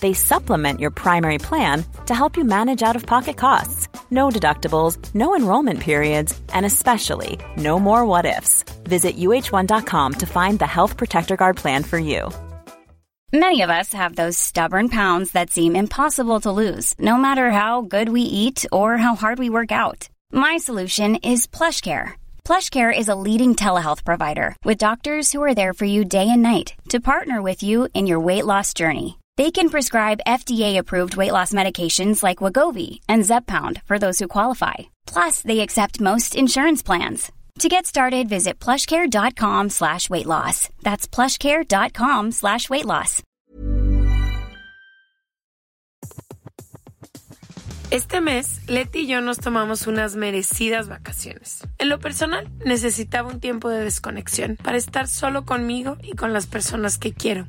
They supplement your primary plan to help you manage out of pocket costs. No deductibles, no enrollment periods, and especially no more what ifs. Visit uh1.com to find the Health Protector Guard plan for you. Many of us have those stubborn pounds that seem impossible to lose, no matter how good we eat or how hard we work out. My solution is PlushCare. PlushCare is a leading telehealth provider with doctors who are there for you day and night to partner with you in your weight loss journey. They can prescribe FDA-approved weight loss medications like Wagovi and Zepbound for those who qualify. Plus, they accept most insurance plans. To get started, visit plushcare.com slash weight loss. That's plushcare.com slash weight loss. Este mes, Leti y yo nos tomamos unas merecidas vacaciones. En lo personal, necesitaba un tiempo de desconexión para estar solo conmigo y con las personas que quiero.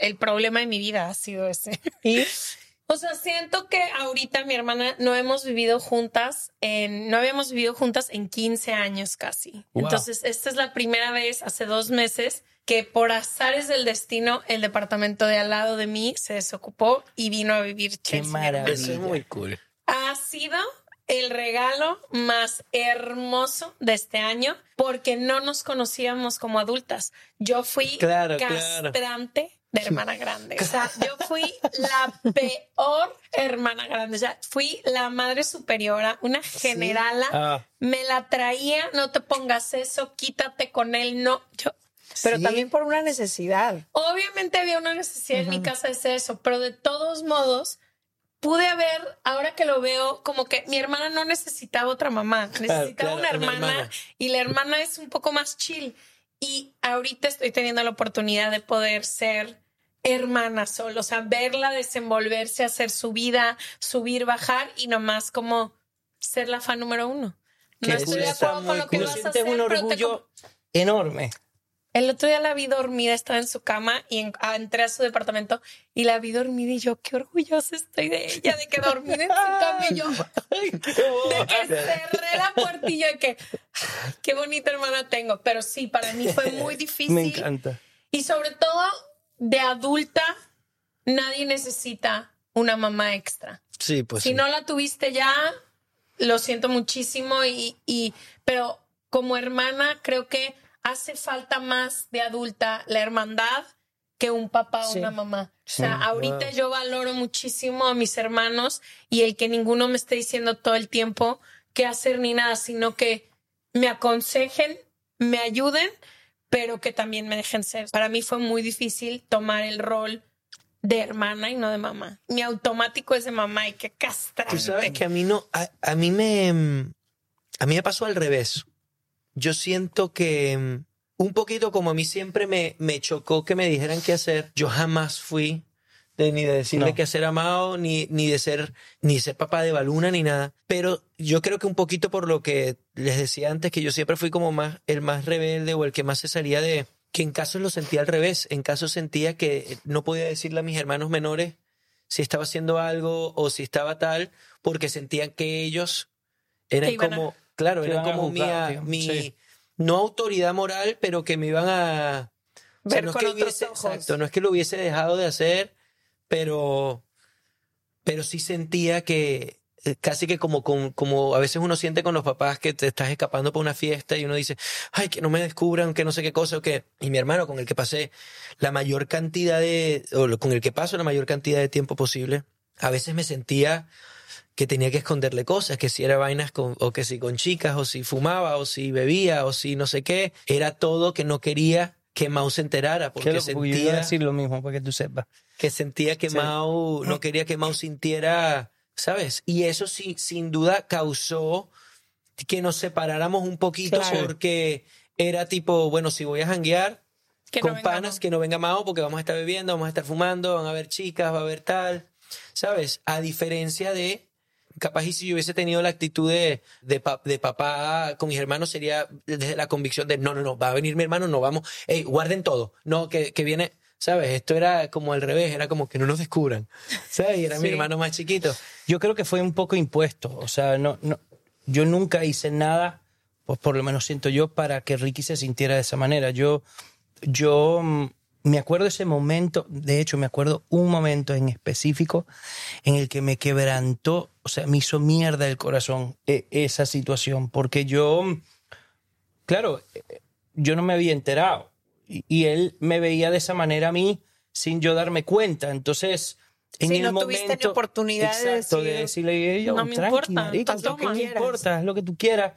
El problema de mi vida ha sido ese. ¿Y? O sea, siento que ahorita mi hermana no hemos vivido juntas en, no habíamos vivido juntas en 15 años casi. Wow. Entonces, esta es la primera vez hace dos meses que por azares del destino el departamento de al lado de mí se desocupó y vino a vivir Qué Chelsea. maravilla. Eso es muy cool. Ha sido el regalo más hermoso de este año porque no nos conocíamos como adultas. Yo fui Claro, claro. De hermana grande. O sea, yo fui la peor hermana grande. O sea, fui la madre superiora, una generala. Ah. Me la traía, no te pongas eso, quítate con él, no. Yo, Pero Sí. también por una necesidad. obviamente había una necesidad en mi casa de eso, pero de todos modos pude haber, ahora que lo veo, como que mi hermana no necesitaba otra mamá, necesitaba claro, una una hermana, hermana. y la hermana es un poco más chill. Y ahorita estoy teniendo la oportunidad de poder ser hermana solo, o sea, verla desenvolverse, hacer su vida, subir, bajar y nomás como ser la fan número uno. No estoy de acuerdo con muy lo que vas a hacer, un pero te orgullo enorme. El otro día la vi dormida, estaba en su cama y en- ah, entré a su departamento y la vi dormida y yo, qué orgullosa estoy de ella, de que dormida en su cama y yo, de que cerré la puertilla y que, ay, qué bonita hermana tengo. Pero sí, para mí fue muy difícil. Me encanta. Y sobre todo, de adulta, nadie necesita una mamá extra. Sí, pues si sí. no la tuviste ya, lo siento muchísimo y, y pero como hermana creo que hace falta más de adulta la hermandad que un papá o Sí. una mamá. O sea, Sí, ahorita wow. yo valoro muchísimo a mis hermanos y el que ninguno me esté diciendo todo el tiempo qué hacer ni nada, sino que me aconsejen, me ayuden, pero que también me dejen ser. Para mí fue muy difícil tomar el rol de hermana y no de mamá. Mi automático es de mamá y qué castrante. Tú sabes que a mí no, a, a mí me, a mí me pasó al revés. Yo siento que mm, un poquito como a mí siempre me, me chocó que me dijeran qué hacer. Yo jamás fui de, ni de decirle No. qué hacer a Mao, ni, ni de ser, ni de ser papá de Baluna, ni nada. Pero yo creo que un poquito por lo que les decía antes, que yo siempre fui como más, el más rebelde o el que más se salía de, que en casos lo sentía al revés. En casos sentía que no podía decirle a mis hermanos menores si estaba haciendo algo o si estaba tal, porque sentían que ellos eran a- como, claro, que eran iban a como juzgar, mi, digamos, mi sí. no autoridad moral, pero que me iban a o sea, Ver no es con que otros hubiese, ojos. exacto, no es que lo hubiese dejado de hacer, pero, pero sí sentía que eh, casi que como, como, como a veces uno siente con los papás que te estás escapando por una fiesta y uno dice, ay, que no me descubran, que no sé qué cosa, o que, y mi hermano con el que pasé la mayor cantidad de, o con el que paso la mayor cantidad de tiempo posible, a veces me sentía que tenía que esconderle cosas, que si era vainas con, o que si con chicas, o si fumaba, o si bebía, o si no sé qué, era todo que no quería que Mau se enterara, porque loco, porque yo iba a sentía decir lo mismo para que tú sepas. que sentía que Sí. Mau, no quería que Mau sintiera, ¿sabes? Y eso sí, sin duda causó que nos separáramos un poquito Claro. porque era tipo, bueno, si voy a janguear Que con panas, que no venga Mau porque vamos a estar bebiendo, vamos a estar fumando, van a haber chicas, va a haber tal, ¿sabes? A diferencia de, capaz y si yo hubiese tenido la actitud de, de, pa- de papá con mis hermanos sería desde la convicción de, no, no, no, va a venir mi hermano, no vamos, hey, guarden todo, no, que, que viene... ¿Sabes? Esto era como al revés, era como que no nos descubran. ¿Sabes? Y era mi hermano más chiquito. Yo creo que fue un poco impuesto. O sea, no, no, yo nunca hice nada, pues por lo menos siento yo, para que Ricky se sintiera de esa manera. Yo, yo mm, me acuerdo ese momento, de hecho, me acuerdo un momento en específico en el que me quebrantó, o sea, me hizo mierda el corazón e- esa situación, porque yo, claro, eh, yo no me había enterado y, él me veía de esa manera a mí sin yo darme cuenta. Entonces, en el no tuviste ni momento, oportunidad de exacto, de decir, decirle, "Ey, yo, "No me importa, haz lo ¿qué que me quieras". importa? Haz lo que tú quieras.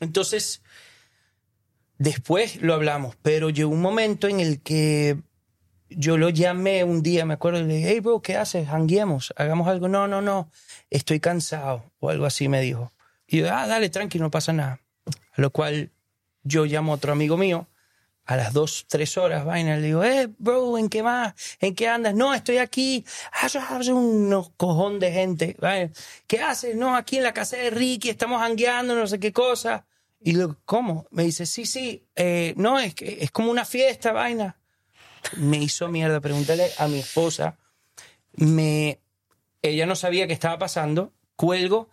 Entonces, después lo hablamos, pero llegó un momento en el que yo lo llamé un día, me acuerdo, y le dije, hey, bro, ¿qué haces? Hanguemos, hagamos algo. No, no, no, estoy cansado, o algo así me dijo. Y yo, ah, dale, tranqui, no pasa nada. A lo cual yo llamo a otro amigo mío, a las dos, tres horas, vaina, le digo, eh, bro, ¿en qué más? ¿En qué andas? No, estoy aquí. Ah, Hace unos cojón de gente. vaina. ¿Qué haces? No, aquí en la casa de Ricky, estamos hangueando, no sé qué cosa. Y le digo, ¿cómo? Me dice, sí, sí, eh, no, es que es como una fiesta, vaina. Me hizo mierda, pregúntale a mi esposa. Me, ella no sabía qué estaba pasando, cuelgo.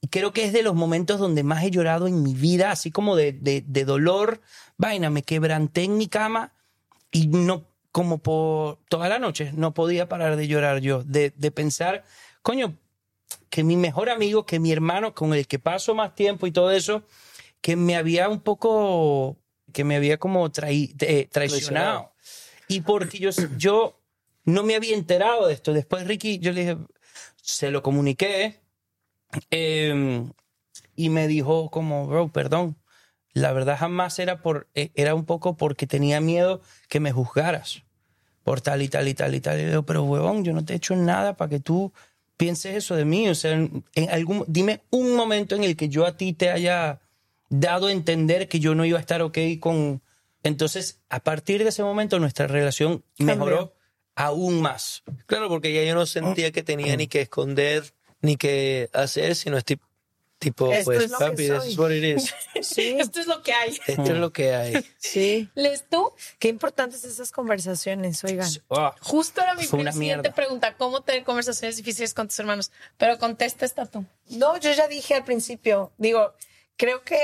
Y creo que es de los momentos donde más he llorado en mi vida, así como de, de, de dolor. Vaina, me quebranté en mi cama y no, como por toda la noche, no podía parar de llorar yo, de, de pensar, coño, que mi mejor amigo, que mi hermano con el que paso más tiempo y todo eso, que me había un poco, que me había como eh, traicionado. Y porque yo, yo no me había enterado de esto. Después Ricky, yo le dije, se lo comuniqué eh, y me dijo como, bro, perdón. La verdad jamás era por, eh, era un poco porque tenía miedo que me juzgaras por tal y tal y tal y tal. Y digo, pero huevón, yo no te he hecho nada para que tú pienses eso de mí. O sea, en, en algún, dime un momento en el que yo a ti te haya dado a entender que yo no iba a estar ok con... Entonces, a partir de ese momento, nuestra relación mejoró aún más. Claro, porque ya yo no sentía que tenía ni que esconder ni que hacer, sino es tipo, Esto pues, es lo que papi, this is what it is. Sí, Esto es lo que hay. Esto es lo que hay. sí. ¿Les tú? Qué importantes esas conversaciones, oigan. Ah, Justo era mi siguiente mierda. pregunta. ¿Cómo tener conversaciones difíciles con tus hermanos? Pero contesta esta tú. No, yo ya dije al principio, digo, creo que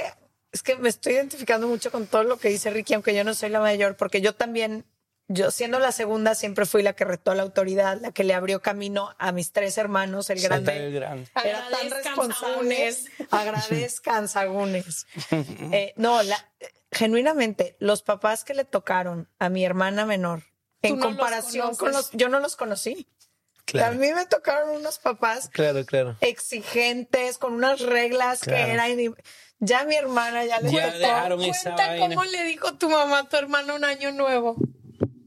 es que me estoy identificando mucho con todo lo que dice Ricky, aunque yo no soy la mayor, porque yo también, yo siendo la segunda, siempre fui la que retó a la autoridad, la que le abrió camino a mis tres hermanos, el grande. el grande. Era tan saúnes. Agradezcan, sagunes. Eh, no, la- genuinamente, los papás que le tocaron a mi hermana menor, en no los comparación con los, yo no los conocí. A Claro, mí me tocaron unos papás claro, claro. exigentes, con unas reglas que eran. Ya mi hermana ya le Ya dejaron esa Cuenta vaina. cómo le dijo tu mamá a tu hermano un año nuevo.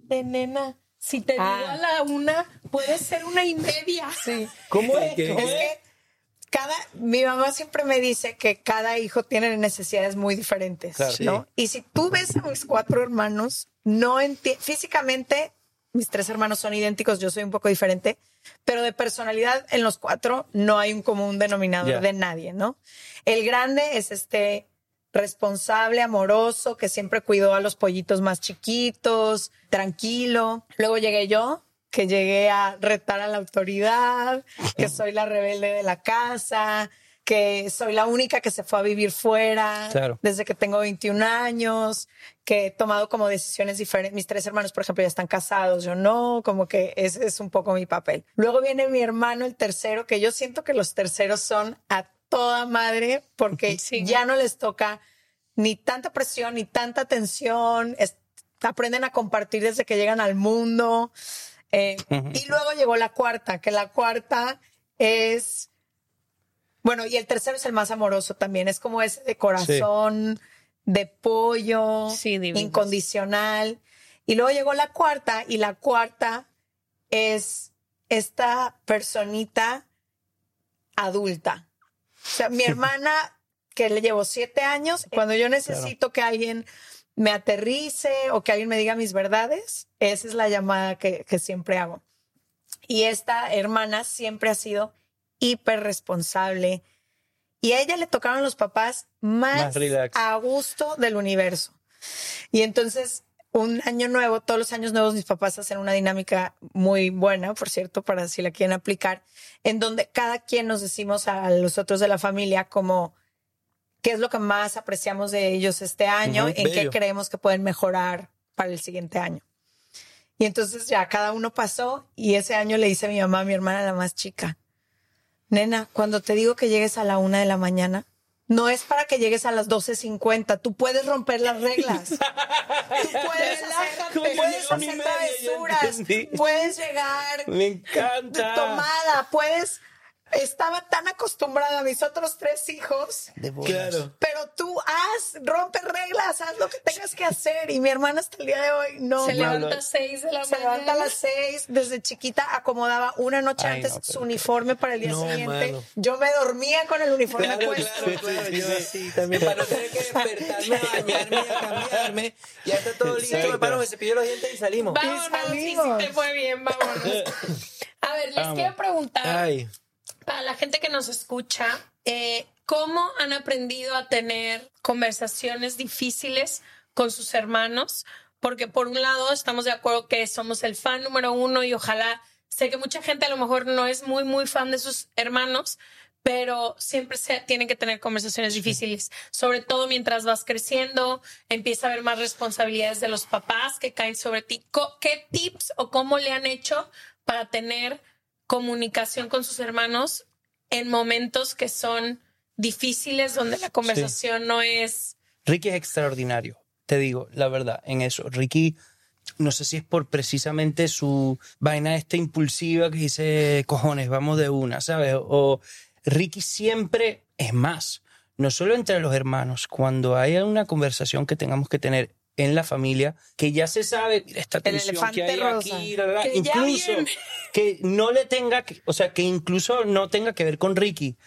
De nena, si te digo Ah. a la una, puede ser una y media. Sí. ¿Cómo es? ¿Qué? Es que cada, mi mamá siempre me dice que cada hijo tiene necesidades muy diferentes, Claro. ¿no? Y si tú ves a mis cuatro hermanos, no enti- físicamente mis tres hermanos son idénticos, yo soy un poco diferente, pero de personalidad en los cuatro no hay un común denominador de nadie, ¿no? El grande es este responsable, amoroso, que siempre cuidó a los pollitos más chiquitos, tranquilo. Luego llegué yo, que llegué a retar a la autoridad, que soy la rebelde de la casa, que soy la única que se fue a vivir fuera Claro. desde que tengo 21 años, que he tomado como decisiones diferentes. Mis tres hermanos, por ejemplo, ya están casados, yo no, como que ese es un poco mi papel. Luego viene mi hermano, el tercero, que yo siento que los terceros son a toda madre porque ya no les toca ni tanta presión, ni tanta tensión, es- aprenden a compartir desde que llegan al mundo. Eh, Y luego llegó la cuarta, que la cuarta es, bueno, y el tercero es el más amoroso también, es como ese de corazón, de pollo, incondicional. Y luego llegó la cuarta, y la cuarta es esta personita adulta. O sea, mi hermana, que le llevo siete años, cuando yo necesito que alguien me aterrice o que alguien me diga mis verdades, esa es la llamada que, que siempre hago. Y esta hermana siempre ha sido hiper responsable. Y a ella le tocaron los papás más, a gusto del universo. Y entonces, un año nuevo, todos los años nuevos, mis papás hacen una dinámica muy buena, por cierto, para si la quieren aplicar, en donde cada quien nos decimos a los otros de la familia como qué es lo que más apreciamos de ellos este año, en qué creemos que pueden mejorar para el siguiente año. Y entonces ya cada uno pasó y ese año le dice a mi mamá, a mi hermana la más chica, nena, cuando te digo que llegues a la una de la mañana, no es para que llegues a las 12.50, tú puedes romper las reglas. Tú puedes hacer, puedes hacer travesuras, puedes llegar Me encanta. tomada, puedes... Estaba tan acostumbrada a mis otros tres hijos Claro. pero tú haz, rompe reglas, haz lo que tengas que hacer. Y mi hermana hasta el día de hoy no. Se levanta no. a seis de la Se mañana. levanta a las seis. Desde chiquita acomodaba una noche Ay, antes no, su uniforme para el día No, siguiente. mano. Yo me dormía con el uniforme Claro, puesto. claro, claro, yo así también, para no tener que despertarme, a bañarme, a cambiarme, ya está todo listo, me Exacto. paro, me cepillo los dientes y salimos. Vámonos, sí, sí te fue bien, vámonos. A ver, les Vamos. quiero preguntar, Ay, para la gente que nos escucha, eh, ¿cómo han aprendido a tener conversaciones difíciles con sus hermanos? Porque por un lado estamos de acuerdo que somos el fan número uno y ojalá, sé que mucha gente a lo mejor no es muy, muy fan de sus hermanos, pero siempre se tienen que tener conversaciones difíciles, sobre todo mientras vas creciendo, empieza a haber más responsabilidades de los papás que caen sobre ti. ¿Qué tips o cómo le han hecho para tener comunicación con sus hermanos en momentos que son difíciles, donde la conversación no es... Ricky es extraordinario, te digo la verdad en eso. Ricky, no sé si es por precisamente su vaina esta impulsiva que dice, cojones, vamos de una, ¿sabes? O Ricky siempre es más, no solo entre los hermanos, cuando hay una conversación que tengamos que tener en la familia, que ya se sabe, mira esta tensión que elefante hay rosa. aquí, la, la, Que incluso que no le tenga, que, o sea, que incluso no tenga que ver con Ricky.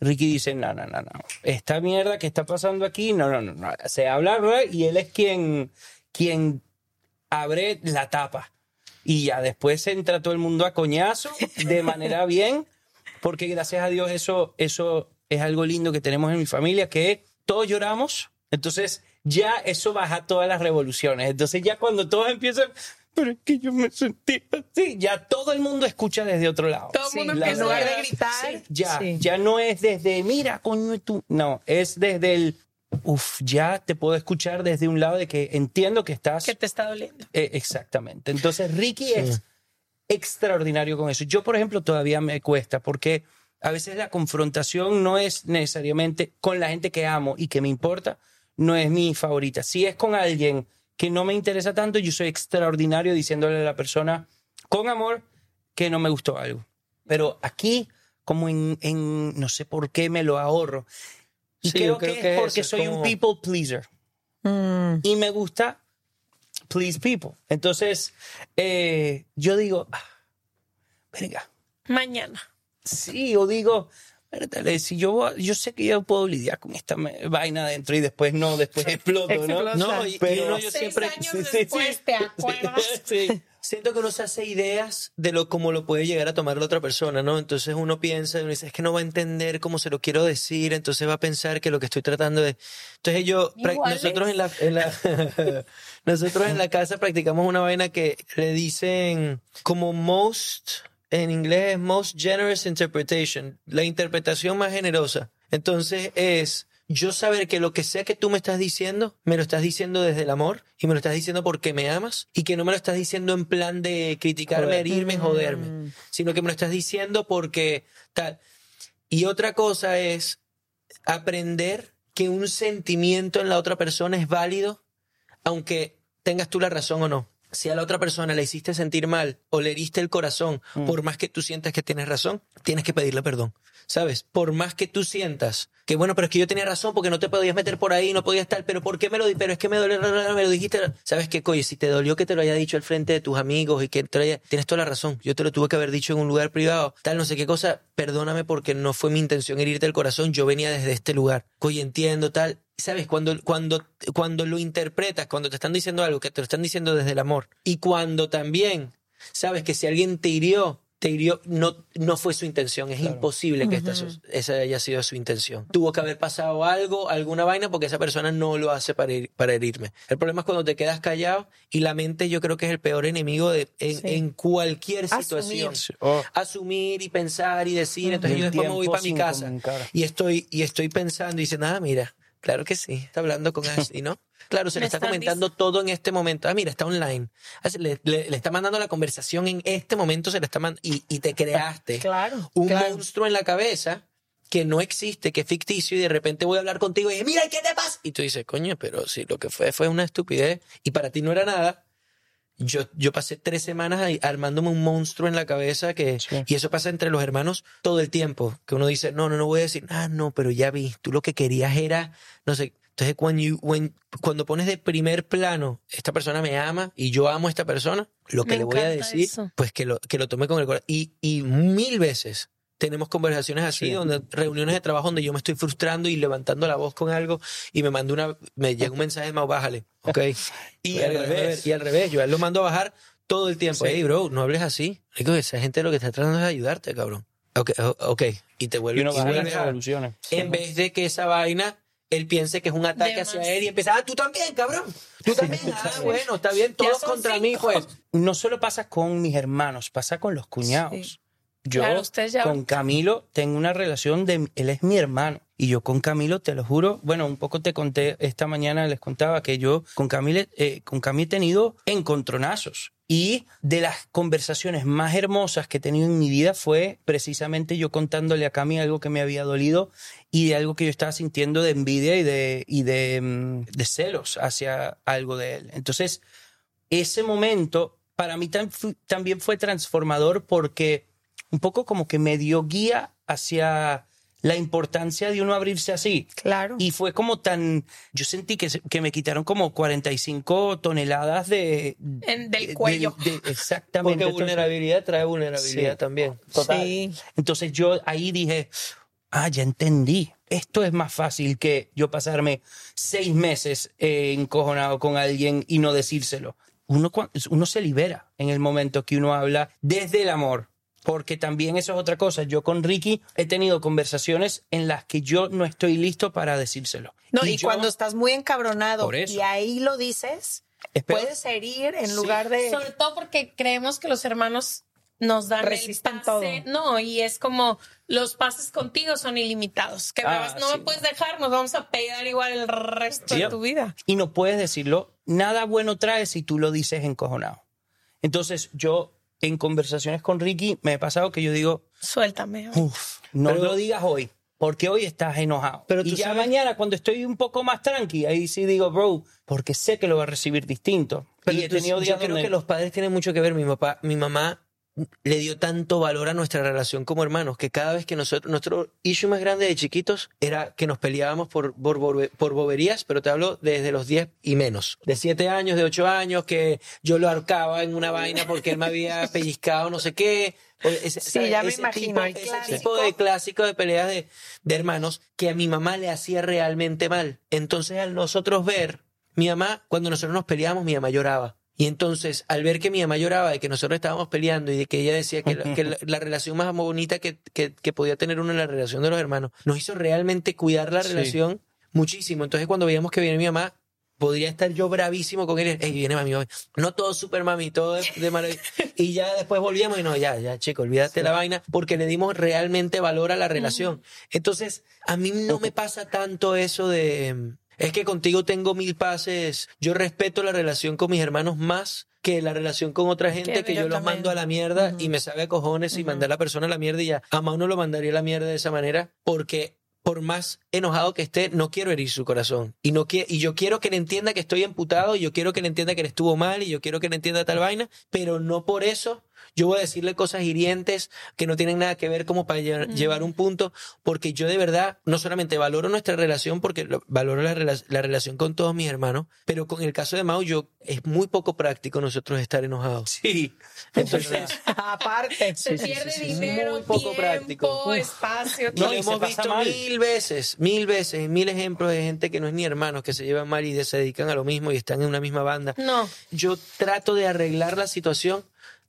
Ricky dice, no, no, no, no, esta mierda que está pasando aquí, no, no, no, no. se habla y él es quien, quien abre la tapa. Y ya después entra todo el mundo a coñazo de manera bien, porque gracias a Dios eso, eso es algo lindo que tenemos en mi familia, que todos lloramos, entonces ya eso baja todas las revoluciones. Entonces ya cuando todos empiezan, pero es que yo me sentí así, ya todo el mundo escucha desde otro lado. Todo el mundo La en lugar de gritar. Sí, ya, Sí. ya no es desde, mira, coño, tú. No, es desde el, uff, ya te puedo escuchar desde un lado de que entiendo que estás. que te está doliendo. Eh, exactamente. Entonces, Ricky es extraordinario con eso. Yo, por ejemplo, todavía me cuesta porque a veces la confrontación no es necesariamente con la gente que amo y que me importa, no es mi favorita. Si es con alguien que no me interesa tanto, yo soy extraordinario diciéndole a la persona con amor que no me gustó algo. Pero aquí, como en, en- no sé por qué me lo ahorro. Y Sí, creo, yo creo que, que es porque eso, soy como- un people pleaser. Y me gusta please people. Entonces, eh, yo digo, ah, verga, Mañana. sí, o digo, si yo, yo sé que yo puedo lidiar con esta vaina adentro y después no, después exploto, ¿no? No, y, y Pero- uno yo Seis siempre... años sí, sí, después, sí. ¿te acuerdas? Sí. Siento que uno se hace ideas de lo cómo lo puede llegar a tomar la otra persona, ¿no? Entonces uno piensa y uno dice, es que no va a entender cómo se lo quiero decir, entonces va a pensar que lo que estoy tratando de... Entonces yo, nosotros en la, en la nosotros en la casa practicamos una vaina que le dicen como most, en inglés es most generous interpretation, la interpretación más generosa. Entonces es yo saber que lo que sea que tú me estás diciendo, me lo estás diciendo desde el amor y me lo estás diciendo porque me amas y que no me lo estás diciendo en plan de criticarme, Joder. herirme, joderme, sino que me lo estás diciendo porque tal. Y otra cosa es aprender que un sentimiento en la otra persona es válido aunque tengas tú la razón o no. Si a la otra persona le hiciste sentir mal o le heriste el corazón, por más que tú sientas que tienes razón, tienes que pedirle perdón. ¿Sabes? Por más que tú sientas que, bueno, pero es que yo tenía razón porque no te podías meter por ahí, no podías estar, pero ¿por qué me lo di? Pero es que me dolió, me lo dijiste. ¿Sabes qué, coye? Si te dolió que te lo haya dicho al frente de tus amigos y que te lo haya- tienes toda la razón. Yo te lo tuve que haber dicho en un lugar privado, tal, no sé qué cosa. Perdóname porque no fue mi intención herirte el corazón. Yo venía desde este lugar. Coye, entiendo, tal. ¿Sabes? Cuando, cuando, cuando lo interpretas, cuando te están diciendo algo, que te lo están diciendo desde el amor. Y cuando también sabes que si alguien te hirió, te hirió, no, no fue su intención. Es imposible que esta, esa haya sido su intención. Tuvo que haber pasado algo, alguna vaina, porque esa persona no lo hace para, para herirme. El problema es cuando te quedas callado y la mente yo creo que es el peor enemigo de, en, Sí. en cualquier situación. Asumir. Oh. Asumir y pensar y decir. Entonces El yo después me voy para mi casa comunicar. y estoy, y estoy pensando y dice, nada, mira, claro que sí, está hablando con Ashley, ¿no? Claro, se le está comentando todo en este momento. Ah, mira, está online. Ah, Le, le- le está mandando la conversación en este momento, se le está mandando, y, y te creaste Claro, un claro. monstruo en la cabeza que no existe, que es ficticio, y de repente voy a hablar contigo y mira, ¿qué te pasa? Y tú dices, coño, pero si lo que fue fue una estupidez y para ti no era nada. Yo, yo pasé tres semanas ahí armándome un monstruo en la cabeza que, Sí. y eso pasa entre los hermanos todo el tiempo, que uno dice, no, no, no voy a decir, ah, no, pero ya vi, tú lo que querías era, no sé, entonces when you- when- cuando pones de primer plano, esta persona me ama y yo amo a esta persona, lo que Me le voy a decir, eso. pues que lo, que lo tome con el corazón. Y, y mil veces tenemos conversaciones así, Sí. donde reuniones de trabajo donde yo me estoy frustrando y levantando la voz con algo y me manda una, me llega un mensaje más, bájale, ¿ok? Y al revés, y al revés, yo a él lo mando a bajar todo el tiempo. Sí. Hey, bro, no hables así. Digo, esa gente lo que está tratando es ayudarte, cabrón. Ok, ok. Y te Y vuelve, uno y vuelve las a- evoluciones. En vez de que esa vaina, él piense que es un ataque hacia Demasiado. él y empieza, ah, tú también, cabrón. Tú también. Ah, bueno, está bien, todos contra mí, cinco. pues. No solo pasa con mis hermanos, pasa con los cuñados. Sí. Yo Claro, ustedes ya- con Camilo tengo una relación de... Él es mi hermano. Y yo con Camilo, te lo juro, bueno, un poco te conté, esta mañana les contaba que yo con Camilo, eh, con Camilo he tenido encontronazos. Y de las conversaciones más hermosas que he tenido en mi vida fue precisamente yo contándole a Cami algo que me había dolido y de algo que yo estaba sintiendo de envidia y de, y de, mm, de celos hacia algo de él. Entonces, ese momento para mí también fue transformador porque un poco como que me dio guía hacia la importancia de uno abrirse así. Claro. Y fue como tan, yo sentí que, que me quitaron como 45 toneladas de... En- del de- cuello. de- exactamente. Porque vulnerabilidad trae vulnerabilidad Sí. también. Sí. entonces yo ahí dije, ah, ya entendí. Esto es más fácil que yo pasarme seis meses eh, encojonado con alguien y no decírselo. Uno, uno se libera en el momento que uno habla desde el amor. Porque también eso es otra cosa. Yo con Ricky he tenido conversaciones en las que yo no estoy listo para decírselo. No, y, yo- cuando estás muy encabronado y ahí lo dices, puedes herir en Sí. lugar de... Sobre todo porque creemos que los hermanos nos dan Resisten el pase. todo. No, y es como los pases contigo son ilimitados. Que me Ah, vas- no sí. me puedes dejar, nos vamos a pegar igual el resto de Yep. tu vida. Y no puedes decirlo. Nada bueno trae si tú lo dices encojonado. Entonces yo en conversaciones con Ricky me he pasado que yo digo, Suéltame. Uf, no Pero- lo digas hoy, porque hoy estás enojado. Pero y tú ya sabes- mañana, cuando estoy un poco más tranqui, ahí sí digo, bro, porque sé que lo va a recibir distinto. Pero y he tú- tenido yo creo donde- que los padres tienen mucho que ver. Mi papá, mi mamá le dio tanto valor a nuestra relación como hermanos que cada vez que nosotros, nuestro issue más grande de chiquitos era que nos peleábamos por, por, boberías, pero te hablo desde los 10 y menos. De 7 años, de 8 años, que yo lo ahorcaba en una vaina porque él me había pellizcado no sé qué. Ese- Sí, ya me ese imagino, tipo- ese tipo de clásico de peleas de, de hermanos que a mi mamá le hacía realmente mal. Entonces, al nosotros ver, mi mamá, cuando nosotros nos peleábamos, mi mamá lloraba. Y entonces, al ver que mi mamá lloraba de que nosotros estábamos peleando y de que ella decía que, la, que la- la relación más bonita que, que- que podía tener uno en la relación de los hermanos, nos hizo realmente cuidar la Sí. relación muchísimo. Entonces, cuando veíamos que viene mi mamá, podría estar yo bravísimo con él. Ey, viene mami, hoy. No todo super mami, todo de, de maravilla. Y ya después volvíamos y no, ya, ya, chico, olvídate la vaina, porque le dimos realmente valor a la relación. Entonces, a mí no me pasa tanto eso de. Es que contigo tengo mil pases. Yo respeto la relación con mis hermanos más que la relación con otra gente que, yo yo los también. mando a la mierda y me sabe a cojones y mandar a la persona a la mierda y ya. A uno lo mandaría a la mierda de esa manera porque por más enojado que esté, no quiero herir su corazón. Y, no qui- y yo quiero que le entienda que estoy emputado, y yo quiero que le entienda que le estuvo mal, y yo quiero que le entienda tal vaina, pero no por eso yo voy a decirle cosas hirientes que no tienen nada que ver como para llevar, llevar un punto, porque yo de verdad no solamente valoro nuestra relación, porque lo- valoro la, rela- la relación con todos mis hermanos, pero con el caso de Mau, yo es muy poco práctico nosotros estar enojados. Sí. Entonces, Aparte. Se pierde dinero, Muy poco tiempo, práctico. Espacio. No, hemos visto mal. mil veces, mil veces, mil ejemplos de gente que no es ni hermanos, que se llevan mal y se dedican a lo mismo y están en una misma banda. No. Yo trato de arreglar la situación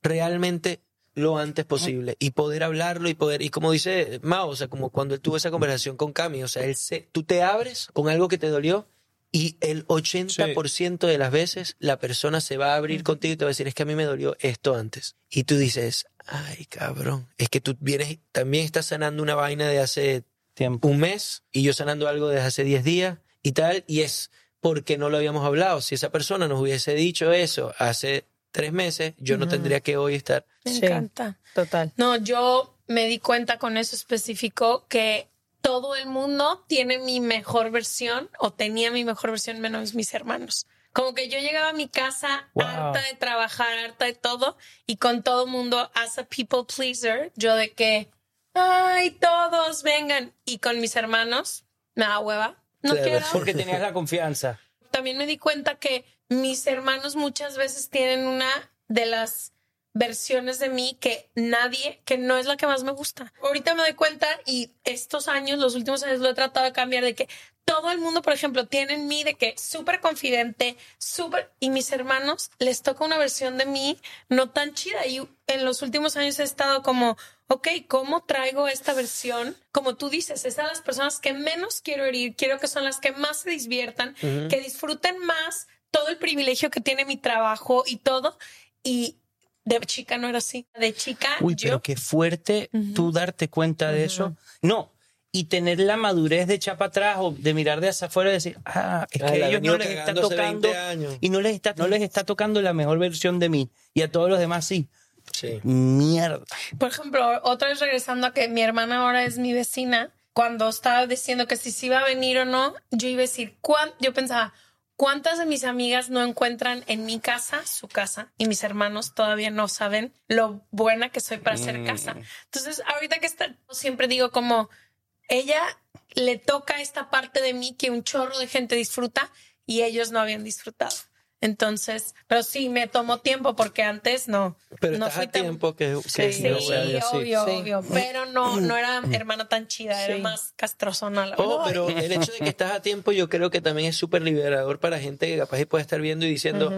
realmente lo antes posible y poder hablarlo y poder, y como dice Mao, o sea, como cuando él tuvo esa conversación con Cami, o sea, él se, tú te abres con algo que te dolió y el 80% de las veces la persona se va a abrir contigo y te va a decir, es que a mí me dolió esto antes. Y tú dices, ay, cabrón, es que tú vienes, también estás sanando una vaina de hace Tiempo. un mes y yo sanando algo desde hace 10 días y tal, y es porque no lo habíamos hablado. Si esa persona nos hubiese dicho eso hace tres meses, yo no tendría que hoy estar. Me Sí. encanta. Total. No, yo me di cuenta con eso específico que todo el mundo tiene mi mejor versión o tenía mi mejor versión menos mis hermanos. Como que yo llegaba a mi casa Wow. harta de trabajar, harta de todo y con todo el mundo as a people pleaser, yo de que, ay, todos vengan. Y con mis hermanos, me da hueva. No Claro, quiero. Porque tenías la confianza. También me di cuenta que mis hermanos muchas veces tienen una de las versiones de mí que nadie, que no es la que más me gusta. Ahorita me doy cuenta y estos años, los últimos años lo he tratado de cambiar de que todo el mundo, por ejemplo, tiene en mí de que súper confidente, súper, y mis hermanos les toca una versión de mí no tan chida. Y en los últimos años he estado como, ok, ¿cómo traigo esta versión? Como tú dices, es a las personas que menos quiero herir, quiero que son las que más se diviertan, que disfruten más todo el privilegio que tiene mi trabajo y todo. Y de chica no era así. De chica, Uy, yo pero qué fuerte tú darte cuenta de eso. No. Y tener la madurez de echar para atrás o de mirar de hacia afuera y decir, ah, es Ah, que ellos no les está tocando 20 años. y no les está no les está tocando la mejor versión de mí y a todos los demás sí. Sí. Mierda. Por ejemplo, otra vez regresando a que mi hermana ahora es mi vecina, cuando estaba diciendo que si se iba a venir o no, yo iba a decir, ¿cuán- yo pensaba, ¿cuántas de mis amigas no encuentran en mi casa su casa? Y mis hermanos todavía no saben lo buena que soy para hacer casa. Entonces, ahorita que está, siempre digo como, ella le toca esta parte de mí que un chorro de gente disfruta y ellos no habían disfrutado. Entonces, pero sí, me tomó tiempo porque antes no. Pero no estás fui a tan- tiempo que, que Sí, no así. obvio, Sí. obvio. Pero no, no era hermana tan chida, era Sí. más castrozona. La Oh, pero el hecho de que estás a tiempo yo creo que también es súper liberador para gente que capaz puede estar viendo y diciendo,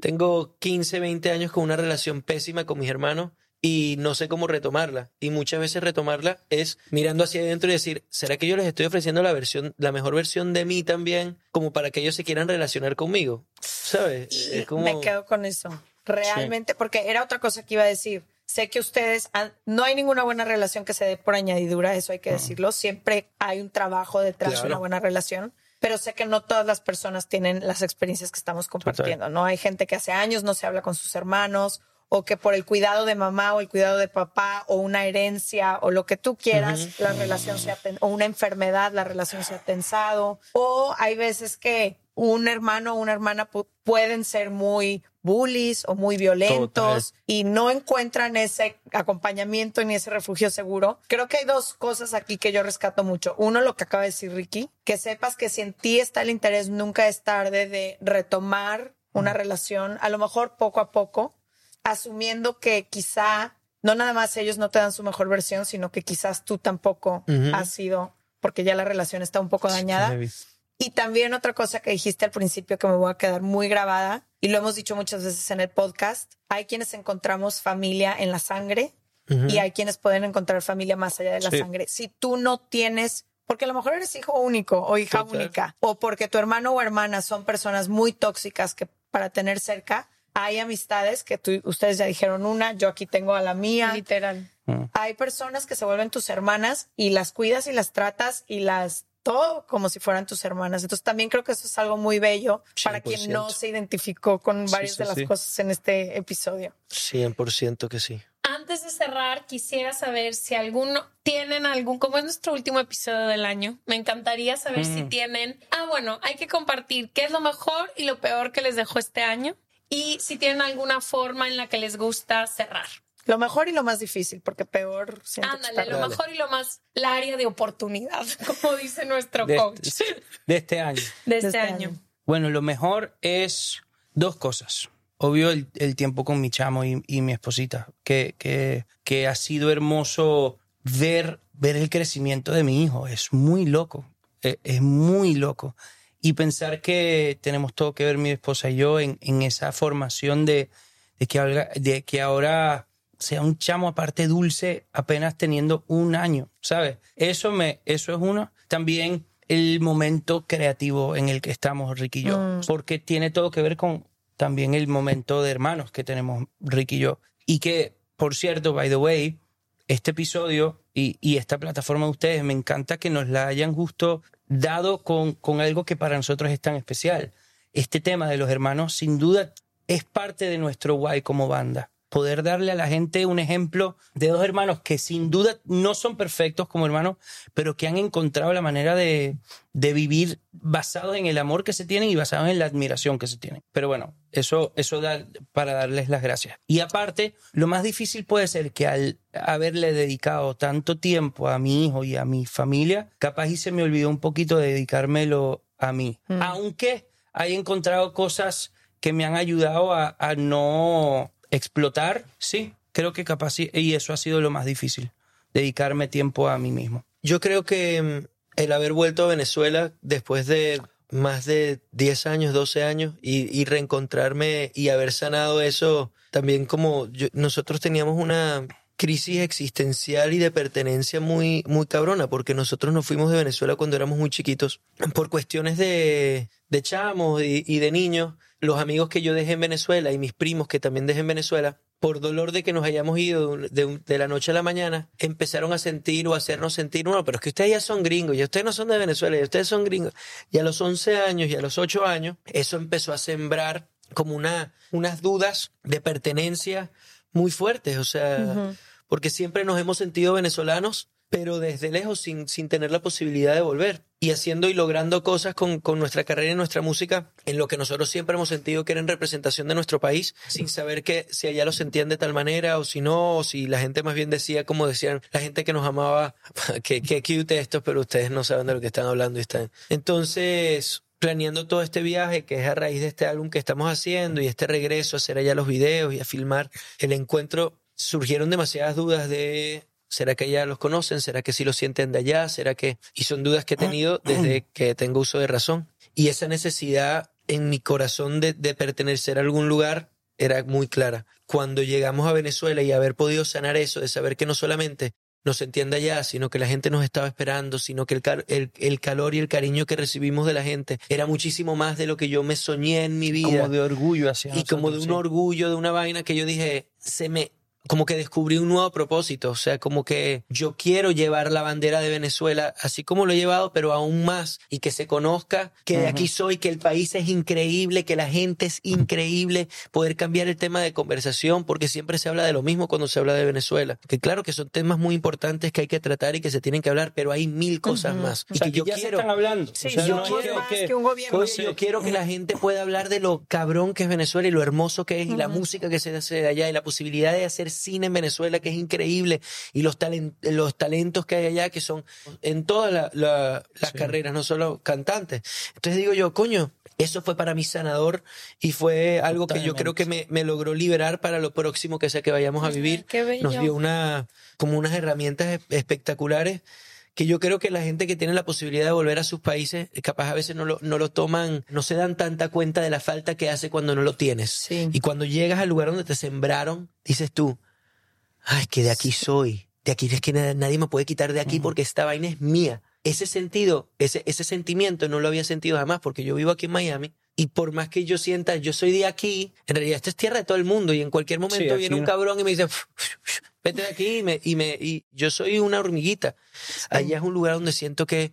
tengo 15, 20 años con una relación pésima con mis hermanos y no sé cómo retomarla. Y muchas veces retomarla es mirando hacia adentro y decir, ¿será que yo les estoy ofreciendo la versión, la mejor versión de mí también, como para que ellos se quieran relacionar conmigo? ¿Sabes? Y Es como... me quedo con eso. Realmente, porque era otra cosa que iba a decir. Sé que ustedes, han- no hay ninguna buena relación que se dé por añadidura, eso hay que decirlo. Siempre hay un trabajo detrás de una buena relación. Pero sé que no todas las personas tienen las experiencias que estamos compartiendo, ¿no? Hay gente que hace años no se habla con sus hermanos o que por el cuidado de mamá o el cuidado de papá o una herencia o lo que tú quieras, la relación se ha o una enfermedad, la relación se ha tensado. O hay veces que un hermano o una hermana pu- pueden ser muy bullies o muy violentos y no encuentran ese acompañamiento ni ese refugio seguro. Creo que hay dos cosas aquí que yo rescato mucho. Uno, lo que acaba de decir Ricky, que sepas que si en ti está el interés, nunca es tarde de retomar una relación, a lo mejor poco a poco, asumiendo que quizá no nada más ellos no te dan su mejor versión, sino que quizás tú tampoco has sido, porque ya la relación está un poco dañada. Y también otra cosa que dijiste al principio que me voy a quedar muy grabada, y lo hemos dicho muchas veces en el podcast, hay quienes encontramos familia en la sangre y hay quienes pueden encontrar familia más allá de la Sí. sangre. Si tú no tienes, porque a lo mejor eres hijo único o hija Total. única, o porque tu hermano o hermana son personas muy tóxicas que para tener cerca, hay amistades que tú, ustedes ya dijeron una, yo aquí tengo a la mía. Literal. Hay personas que se vuelven tus hermanas y las cuidas y las tratas y las todo como si fueran tus hermanas. Entonces también creo que eso es algo muy bello para quien no 100%. se identificó con varias sí, de las sí. cosas en este episodio. 100% que sí. Antes de cerrar, quisiera saber si alguno tienen algún, como es nuestro último episodio del año, me encantaría saber si Mm. tienen, ah, bueno, hay que compartir qué es lo mejor y lo peor que les dejó este año y si tienen alguna forma en la que les gusta cerrar. Lo mejor y lo más difícil, porque peor Ándale, lo mejor y lo más, la área de oportunidad, como dice nuestro De coach este, de este año. de este, año. Bueno, lo mejor es dos cosas. Obvio, el, el tiempo con mi chamo y, y mi esposita, que, que, que ha sido hermoso ver, ver el crecimiento de mi hijo. Es muy loco, e- es, muy loco. Y pensar que tenemos todo que ver mi esposa y yo en, en esa formación de, de, que ahora, de que ahora sea un chamo aparte dulce apenas teniendo un año, ¿sabes? Eso, me, eso es uno. También el momento creativo en el que estamos Ricky y yo, Mm. porque tiene todo que ver con también el momento de hermanos que tenemos Ricky y yo. Y que, por cierto, by the way, este episodio y, y esta plataforma de ustedes, me encanta que nos la hayan justo dado con, con algo que para nosotros es tan especial. Este tema de los hermanos, sin duda, es parte de nuestro guay como banda. Poder darle a la gente un ejemplo de dos hermanos que sin duda no son perfectos como hermanos, pero que han encontrado la manera de, de vivir basados en el amor que se tienen y basados en la admiración que se tienen. Pero bueno, eso, eso da para darles las gracias. Y aparte, lo más difícil puede ser que al haberle dedicado tanto tiempo a mi hijo y a mi familia, capaz y se me olvidó un poquito de dedicármelo a mí. Mm. Aunque he encontrado cosas que me han ayudado a, a no explotar, sí, creo que capaz sí, y eso ha sido lo más difícil, dedicarme tiempo a mí mismo. Yo creo que mm, el haber vuelto a Venezuela después de más de 10 años, 12 años y, y reencontrarme y haber sanado eso, también como yo- nosotros teníamos una crisis existencial y de pertenencia muy, muy cabrona, porque nosotros nos fuimos de Venezuela cuando éramos muy chiquitos por cuestiones de, de chamos y, y de niños. Los amigos que yo dejé en Venezuela y mis primos que también dejé en Venezuela, por dolor de que nos hayamos ido de, un- la noche a la mañana, empezaron a sentir o a hacernos sentir, no, pero es que ustedes ya son gringos, ya ustedes no son de Venezuela, ya ustedes son gringos. Y a los 11 años y a los 8 años, eso empezó a sembrar como una, unas dudas de pertenencia muy fuertes, o sea, porque siempre nos hemos sentido venezolanos, pero desde lejos, sin, sin tener la posibilidad de volver. Y haciendo y logrando cosas con, con nuestra carrera y nuestra música, en lo que nosotros siempre hemos sentido que era en representación de nuestro país, sin saber que si allá lo sentían de tal manera o si no, o si la gente más bien decía, como decían, la gente que nos amaba, que, que cute esto, pero ustedes no saben de lo que están hablando y están. Entonces, planeando todo este viaje que es a raíz de este álbum que estamos haciendo y este regreso a hacer allá los videos y a filmar el encuentro, surgieron demasiadas dudas de ¿será que ya los conocen? ¿Será que sí lo sienten de allá? ¿Será que...? Y son dudas que he tenido desde que tengo uso de razón. Y esa necesidad en mi corazón de, de pertenecer a algún lugar era muy clara. Cuando llegamos a Venezuela y haber podido sanar eso, de saber que no solamente nos entiende allá, sino que la gente nos estaba esperando, sino que el, cal- el, el calor y el cariño que recibimos de la gente era muchísimo más de lo que yo me soñé en mi vida. Como de orgullo hacia Y como de un sí. orgullo, de una vaina que yo dije, se me, como que descubrí un nuevo propósito, o sea, como que yo quiero llevar la bandera de Venezuela así como lo he llevado, pero aún más y que se conozca que de aquí soy, que el país es increíble, que la gente es increíble, poder cambiar el tema de conversación porque siempre se habla de lo mismo cuando se habla de Venezuela, que claro que son temas muy importantes que hay que tratar y que se tienen que hablar, pero hay mil cosas más O sea, y que yo ya se quiero están hablando. Sí, O sea, yo no quiero que- que un gobierno. Oye, yo quiero que la gente pueda hablar de lo cabrón que es Venezuela y lo hermoso que es y la música que se hace de allá y la posibilidad de hacer cine en Venezuela que es increíble y los, talen- los talentos que hay allá que son en todas la- la- las carreras, no solo cantantes. Entonces digo yo, coño, eso fue para mí sanador y fue algo que yo creo que me, me logró liberar para lo próximo que sea que vayamos a vivir. qué bello. Nos dio una, como unas herramientas espectaculares que yo creo que la gente que tiene la posibilidad de volver a sus países, eh, capaz a veces no lo, no lo toman, no se dan tanta cuenta de la falta que hace cuando no lo tienes. Sí. Y cuando llegas al lugar donde te sembraron, dices tú, ay, que de aquí soy, de aquí es que na- nadie me puede quitar de aquí porque esta vaina es mía. Ese sentido, ese, ese sentimiento no lo había sentido jamás porque yo vivo aquí en Miami y por más que yo sienta, yo soy de aquí, en realidad esta es tierra de todo el mundo y en cualquier momento aquí viene un no. cabrón y me dice, vete de aquí y, me, y, me, y yo soy una hormiguita. Allá es un lugar donde siento que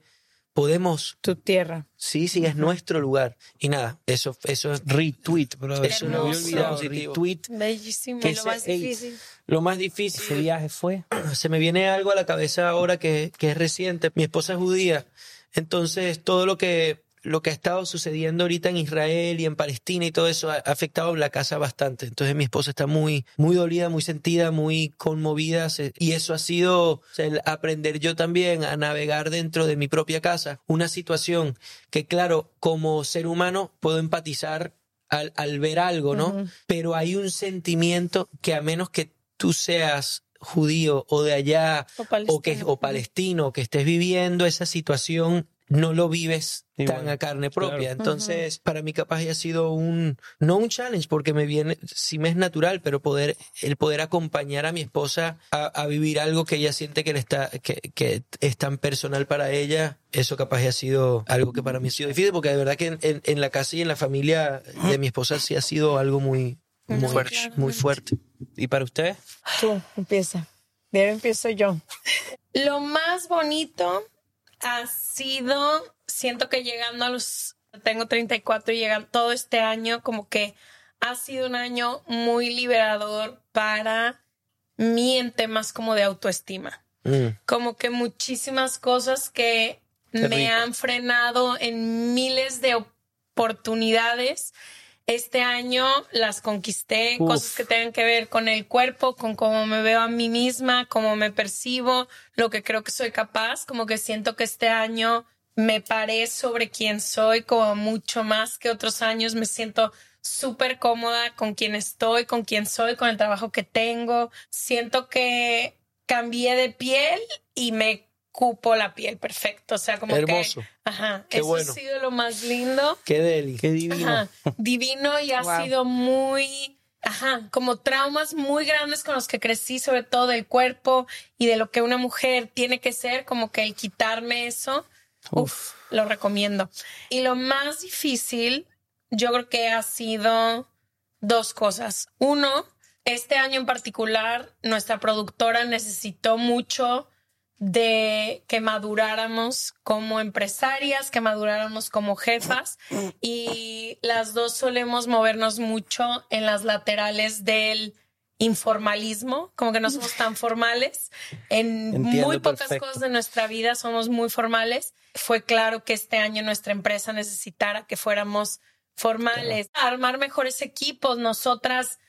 podemos, Tu tierra. sí, sí, es nuestro lugar. Y nada, eso, eso es Retweet, brother. Eso lo había olvidado. Retweet. Bellísimo. Que lo ese- más difícil. Lo más difícil Ese viaje fue. se me viene algo a la cabeza ahora que, que es reciente. Mi esposa es judía, entonces todo lo que lo que ha estado sucediendo ahorita en Israel y en Palestina y todo eso ha afectado la casa bastante. Entonces mi esposa está muy muy dolida, muy sentida, muy conmovida y eso ha sido o sea, el aprender yo también a navegar dentro de mi propia casa una situación que claro, como ser humano puedo empatizar al, al ver algo, ¿no? Pero hay un sentimiento que a menos que tú seas judío o de allá O o que palestino. o palestino que estés viviendo esa situación no lo vives Igual, tan a carne propia. claro. Entonces, para mí capaz ya ha sido un, no un challenge, porque me viene, sí me es natural, pero poder, el poder acompañar a mi esposa a, a vivir algo que ella siente que, le está, que, que es tan personal para ella, eso capaz ya ha sido algo que para mí ha sido difícil, porque de verdad que en, en- en la casa y en la familia de mi esposa sí ha sido algo muy, muy fuerte. Muy fuerte. ¿Y para usted? Tú, empieza. De ahora empiezo yo. Lo más bonito ha sido, siento que llegando a los, tengo 34 y llegan todo este año, como que ha sido un año muy liberador para mí en temas como de autoestima. Mm. Como que muchísimas cosas que Qué me rico. han frenado en miles de oportunidades. Este año las conquisté, Uf. cosas que tengan que ver con el cuerpo, con cómo me veo a mí misma, cómo me percibo, lo que creo que soy capaz, como que siento que este año me paré sobre quién soy como mucho más que otros años, me siento súper cómoda con quién estoy, con quién soy, con el trabajo que tengo, siento que cambié de piel y me cupo la piel perfecto, o sea, como Hermoso. que, ajá, Qué eso bueno. ha sido lo más lindo. Qué deli. Qué divino. Ajá, divino y ha Wow. sido muy, ajá, como traumas muy grandes con los que crecí, sobre todo del cuerpo y de lo que una mujer tiene que ser, como que el quitarme eso, uf, lo recomiendo. Y lo más difícil, yo creo que ha sido dos cosas. Uno, este año en particular, nuestra productora necesitó mucho de que maduráramos como empresarias, que maduráramos como jefas y las dos solemos movernos mucho en las laterales del informalismo, como que no somos tan formales. En Entiendo muy pocas perfecto. cosas de nuestra vida somos muy formales. Fue claro que este año nuestra empresa necesitara que fuéramos formales, armar mejores equipos, nosotras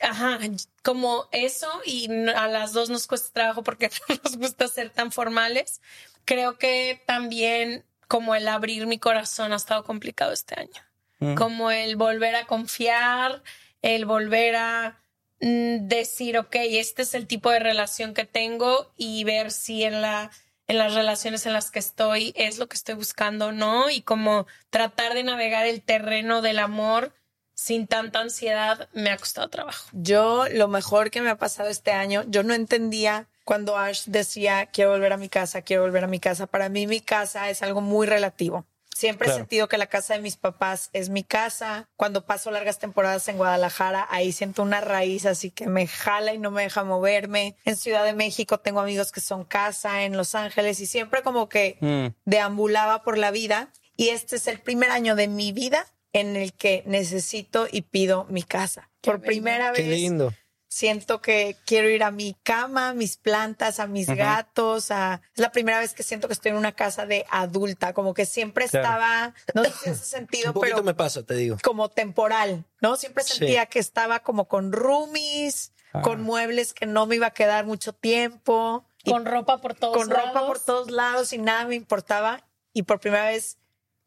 Ajá, como eso y a las dos nos cuesta trabajo porque no nos gusta ser tan formales. Creo que también como el abrir mi corazón ha estado complicado este año. Mm. Como el volver a confiar, el volver a mm, decir, ok, este es el tipo de relación que tengo y ver si en la en las relaciones en las que estoy es lo que estoy buscando o no y como tratar de navegar el terreno del amor sin tanta ansiedad me ha costado trabajo. Yo, lo mejor que me ha pasado este año, yo no entendía cuando Ash decía, quiero volver a mi casa, quiero volver a mi casa. Para mí mi casa es algo muy relativo. Siempre Claro. he sentido que la casa de mis papás es mi casa. Cuando paso largas temporadas en Guadalajara, ahí siento una raíz así que me jala y no me deja moverme. En Ciudad de México tengo amigos que son casa, en Los Ángeles y siempre como que Mm. deambulaba por la vida. Y este es el primer año de mi vida en el que necesito y pido mi casa. por primera Qué vez lindo. siento que quiero ir a mi cama, a mis plantas, a mis gatos. A... Es la primera vez que siento que estoy en una casa de adulta, como que siempre Claro. estaba, no sé si hace sentido, Un poquito pero me pasa, te digo. como temporal, ¿no? Siempre Sí. sentía que estaba como con roomies, Ah. con muebles que no me iba a quedar mucho tiempo. Con ropa por todos con ropa lados. por todos lados y nada me importaba. Y por primera vez,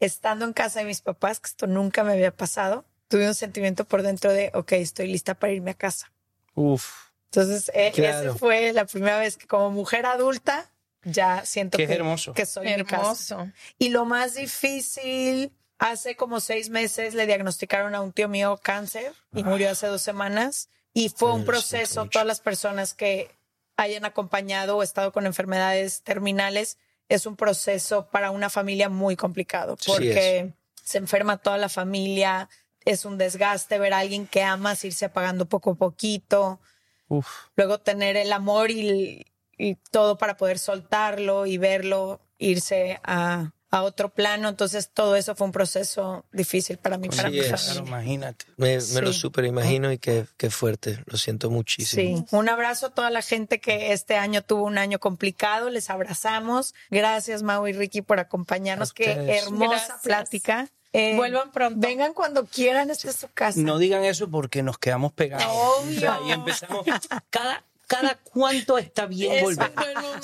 estando en casa de mis papás, que esto nunca me había pasado, tuve un sentimiento por dentro de, ok, estoy lista para irme a casa. Uf. Entonces, eh, Claro. esa fue la primera vez que como mujer adulta ya siento Que que, hermoso. que soy mi casa. Y lo más difícil, hace como seis meses le diagnosticaron a un tío mío cáncer y murió hace dos semanas. Y fue Ay, un proceso, todas las personas que hayan acompañado o estado con enfermedades terminales, es un proceso para una familia muy complicado Sí porque se enferma toda la familia, es un desgaste ver a alguien que amas irse apagando poco a poquito Uf. luego tener el amor y, y todo para poder soltarlo y verlo irse a, a otro plano. Entonces todo eso fue un proceso difícil para mí, para Sí familia. imagínate. Me, me lo Sí. super imagino y qué, qué fuerte. Lo siento muchísimo. Sí, un abrazo a toda la gente que este año tuvo un año complicado. Les abrazamos. Gracias, Mau y Ricky, por acompañarnos. Qué hermosa Gracias. plática. Eh, Vuelvan pronto. Vengan cuando quieran, esta es su casa. No digan eso porque nos quedamos pegados. Obvio. O sea, y empezamos. Cada, cada cuánto está bien Es volver.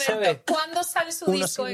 ¿Sabes? ¿Cuándo sale su Uno disco? sí,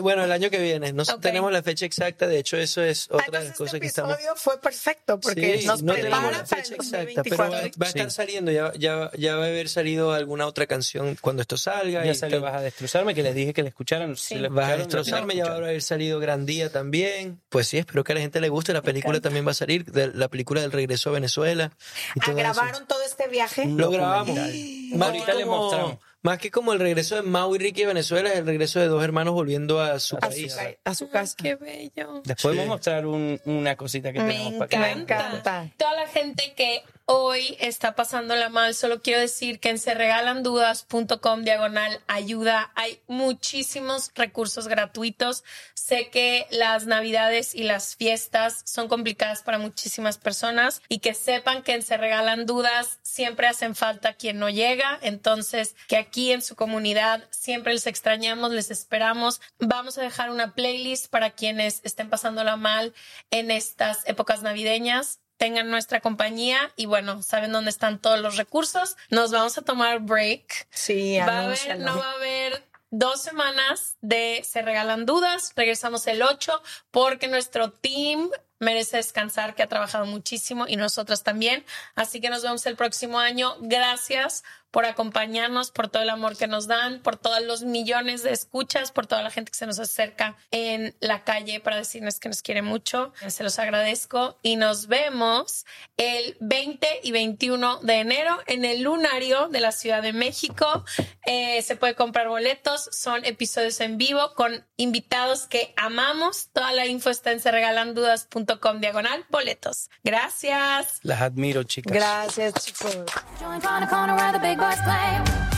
Bueno, el año que viene. No tenemos la fecha exacta. De hecho, eso es Ah, otra de las entonces cosas este que estamos. episodio fue perfecto porque Sí, nos no prepara tenemos la para fecha el exacta, pero va, 2024. va a estar Sí. saliendo. Ya, ya, ya va a haber salido alguna otra canción cuando esto salga. Ya y salió. Vas a destrozarme, que les dije que la escucharan. Si la Vas a destrozarme, ya va a haber salido Gran Día también. Pues sí, espero que a la gente le guste. La película también va a salir, de- la película del regreso a Venezuela. y Ah, todo eso. ¿Grabaron todo este viaje? Lo grabamos. Que le mostramos. Más que como el regreso de Mau y Ricky a Venezuela, es el regreso de dos hermanos volviendo a su A país. a su casa. Qué bello. Les Sí. podemos mostrar un- una cosita que Me tenemos para que Me encanta. Toda la gente que hoy está pasándola mal, solo quiero decir que en serregalandudas.com diagonal ayuda hay muchísimos recursos gratuitos. Sé que las navidades y las fiestas son complicadas para muchísimas personas y que sepan que en Se Regalan Dudas siempre hacen falta quien no llega. Entonces, que aquí en su comunidad siempre les extrañamos, les esperamos. Vamos a dejar una playlist para quienes estén pasándola mal en estas épocas navideñas tengan nuestra compañía y bueno, saben dónde están todos los recursos. Nos vamos a tomar break. Sí, Va a haber, no va a haber dos semanas de Se Regalan Dudas. Regresamos el 8 porque nuestro team merece descansar, que ha trabajado muchísimo y nosotras también. Así que nos vemos el próximo año. Gracias por acompañarnos, por todo el amor que nos dan, por todos los millones de escuchas, por toda la gente que se nos acerca en la calle para decirnos que nos quiere mucho. Se los agradezco y nos vemos el 20 y 21 de enero en el Lunario de la Ciudad de México. Eh, se puede comprar boletos, son episodios en vivo con invitados que amamos. Toda la info está en serregalandudas.com diagonal boletos. Gracias. Las admiro, chicas. Gracias, chicos. boys play.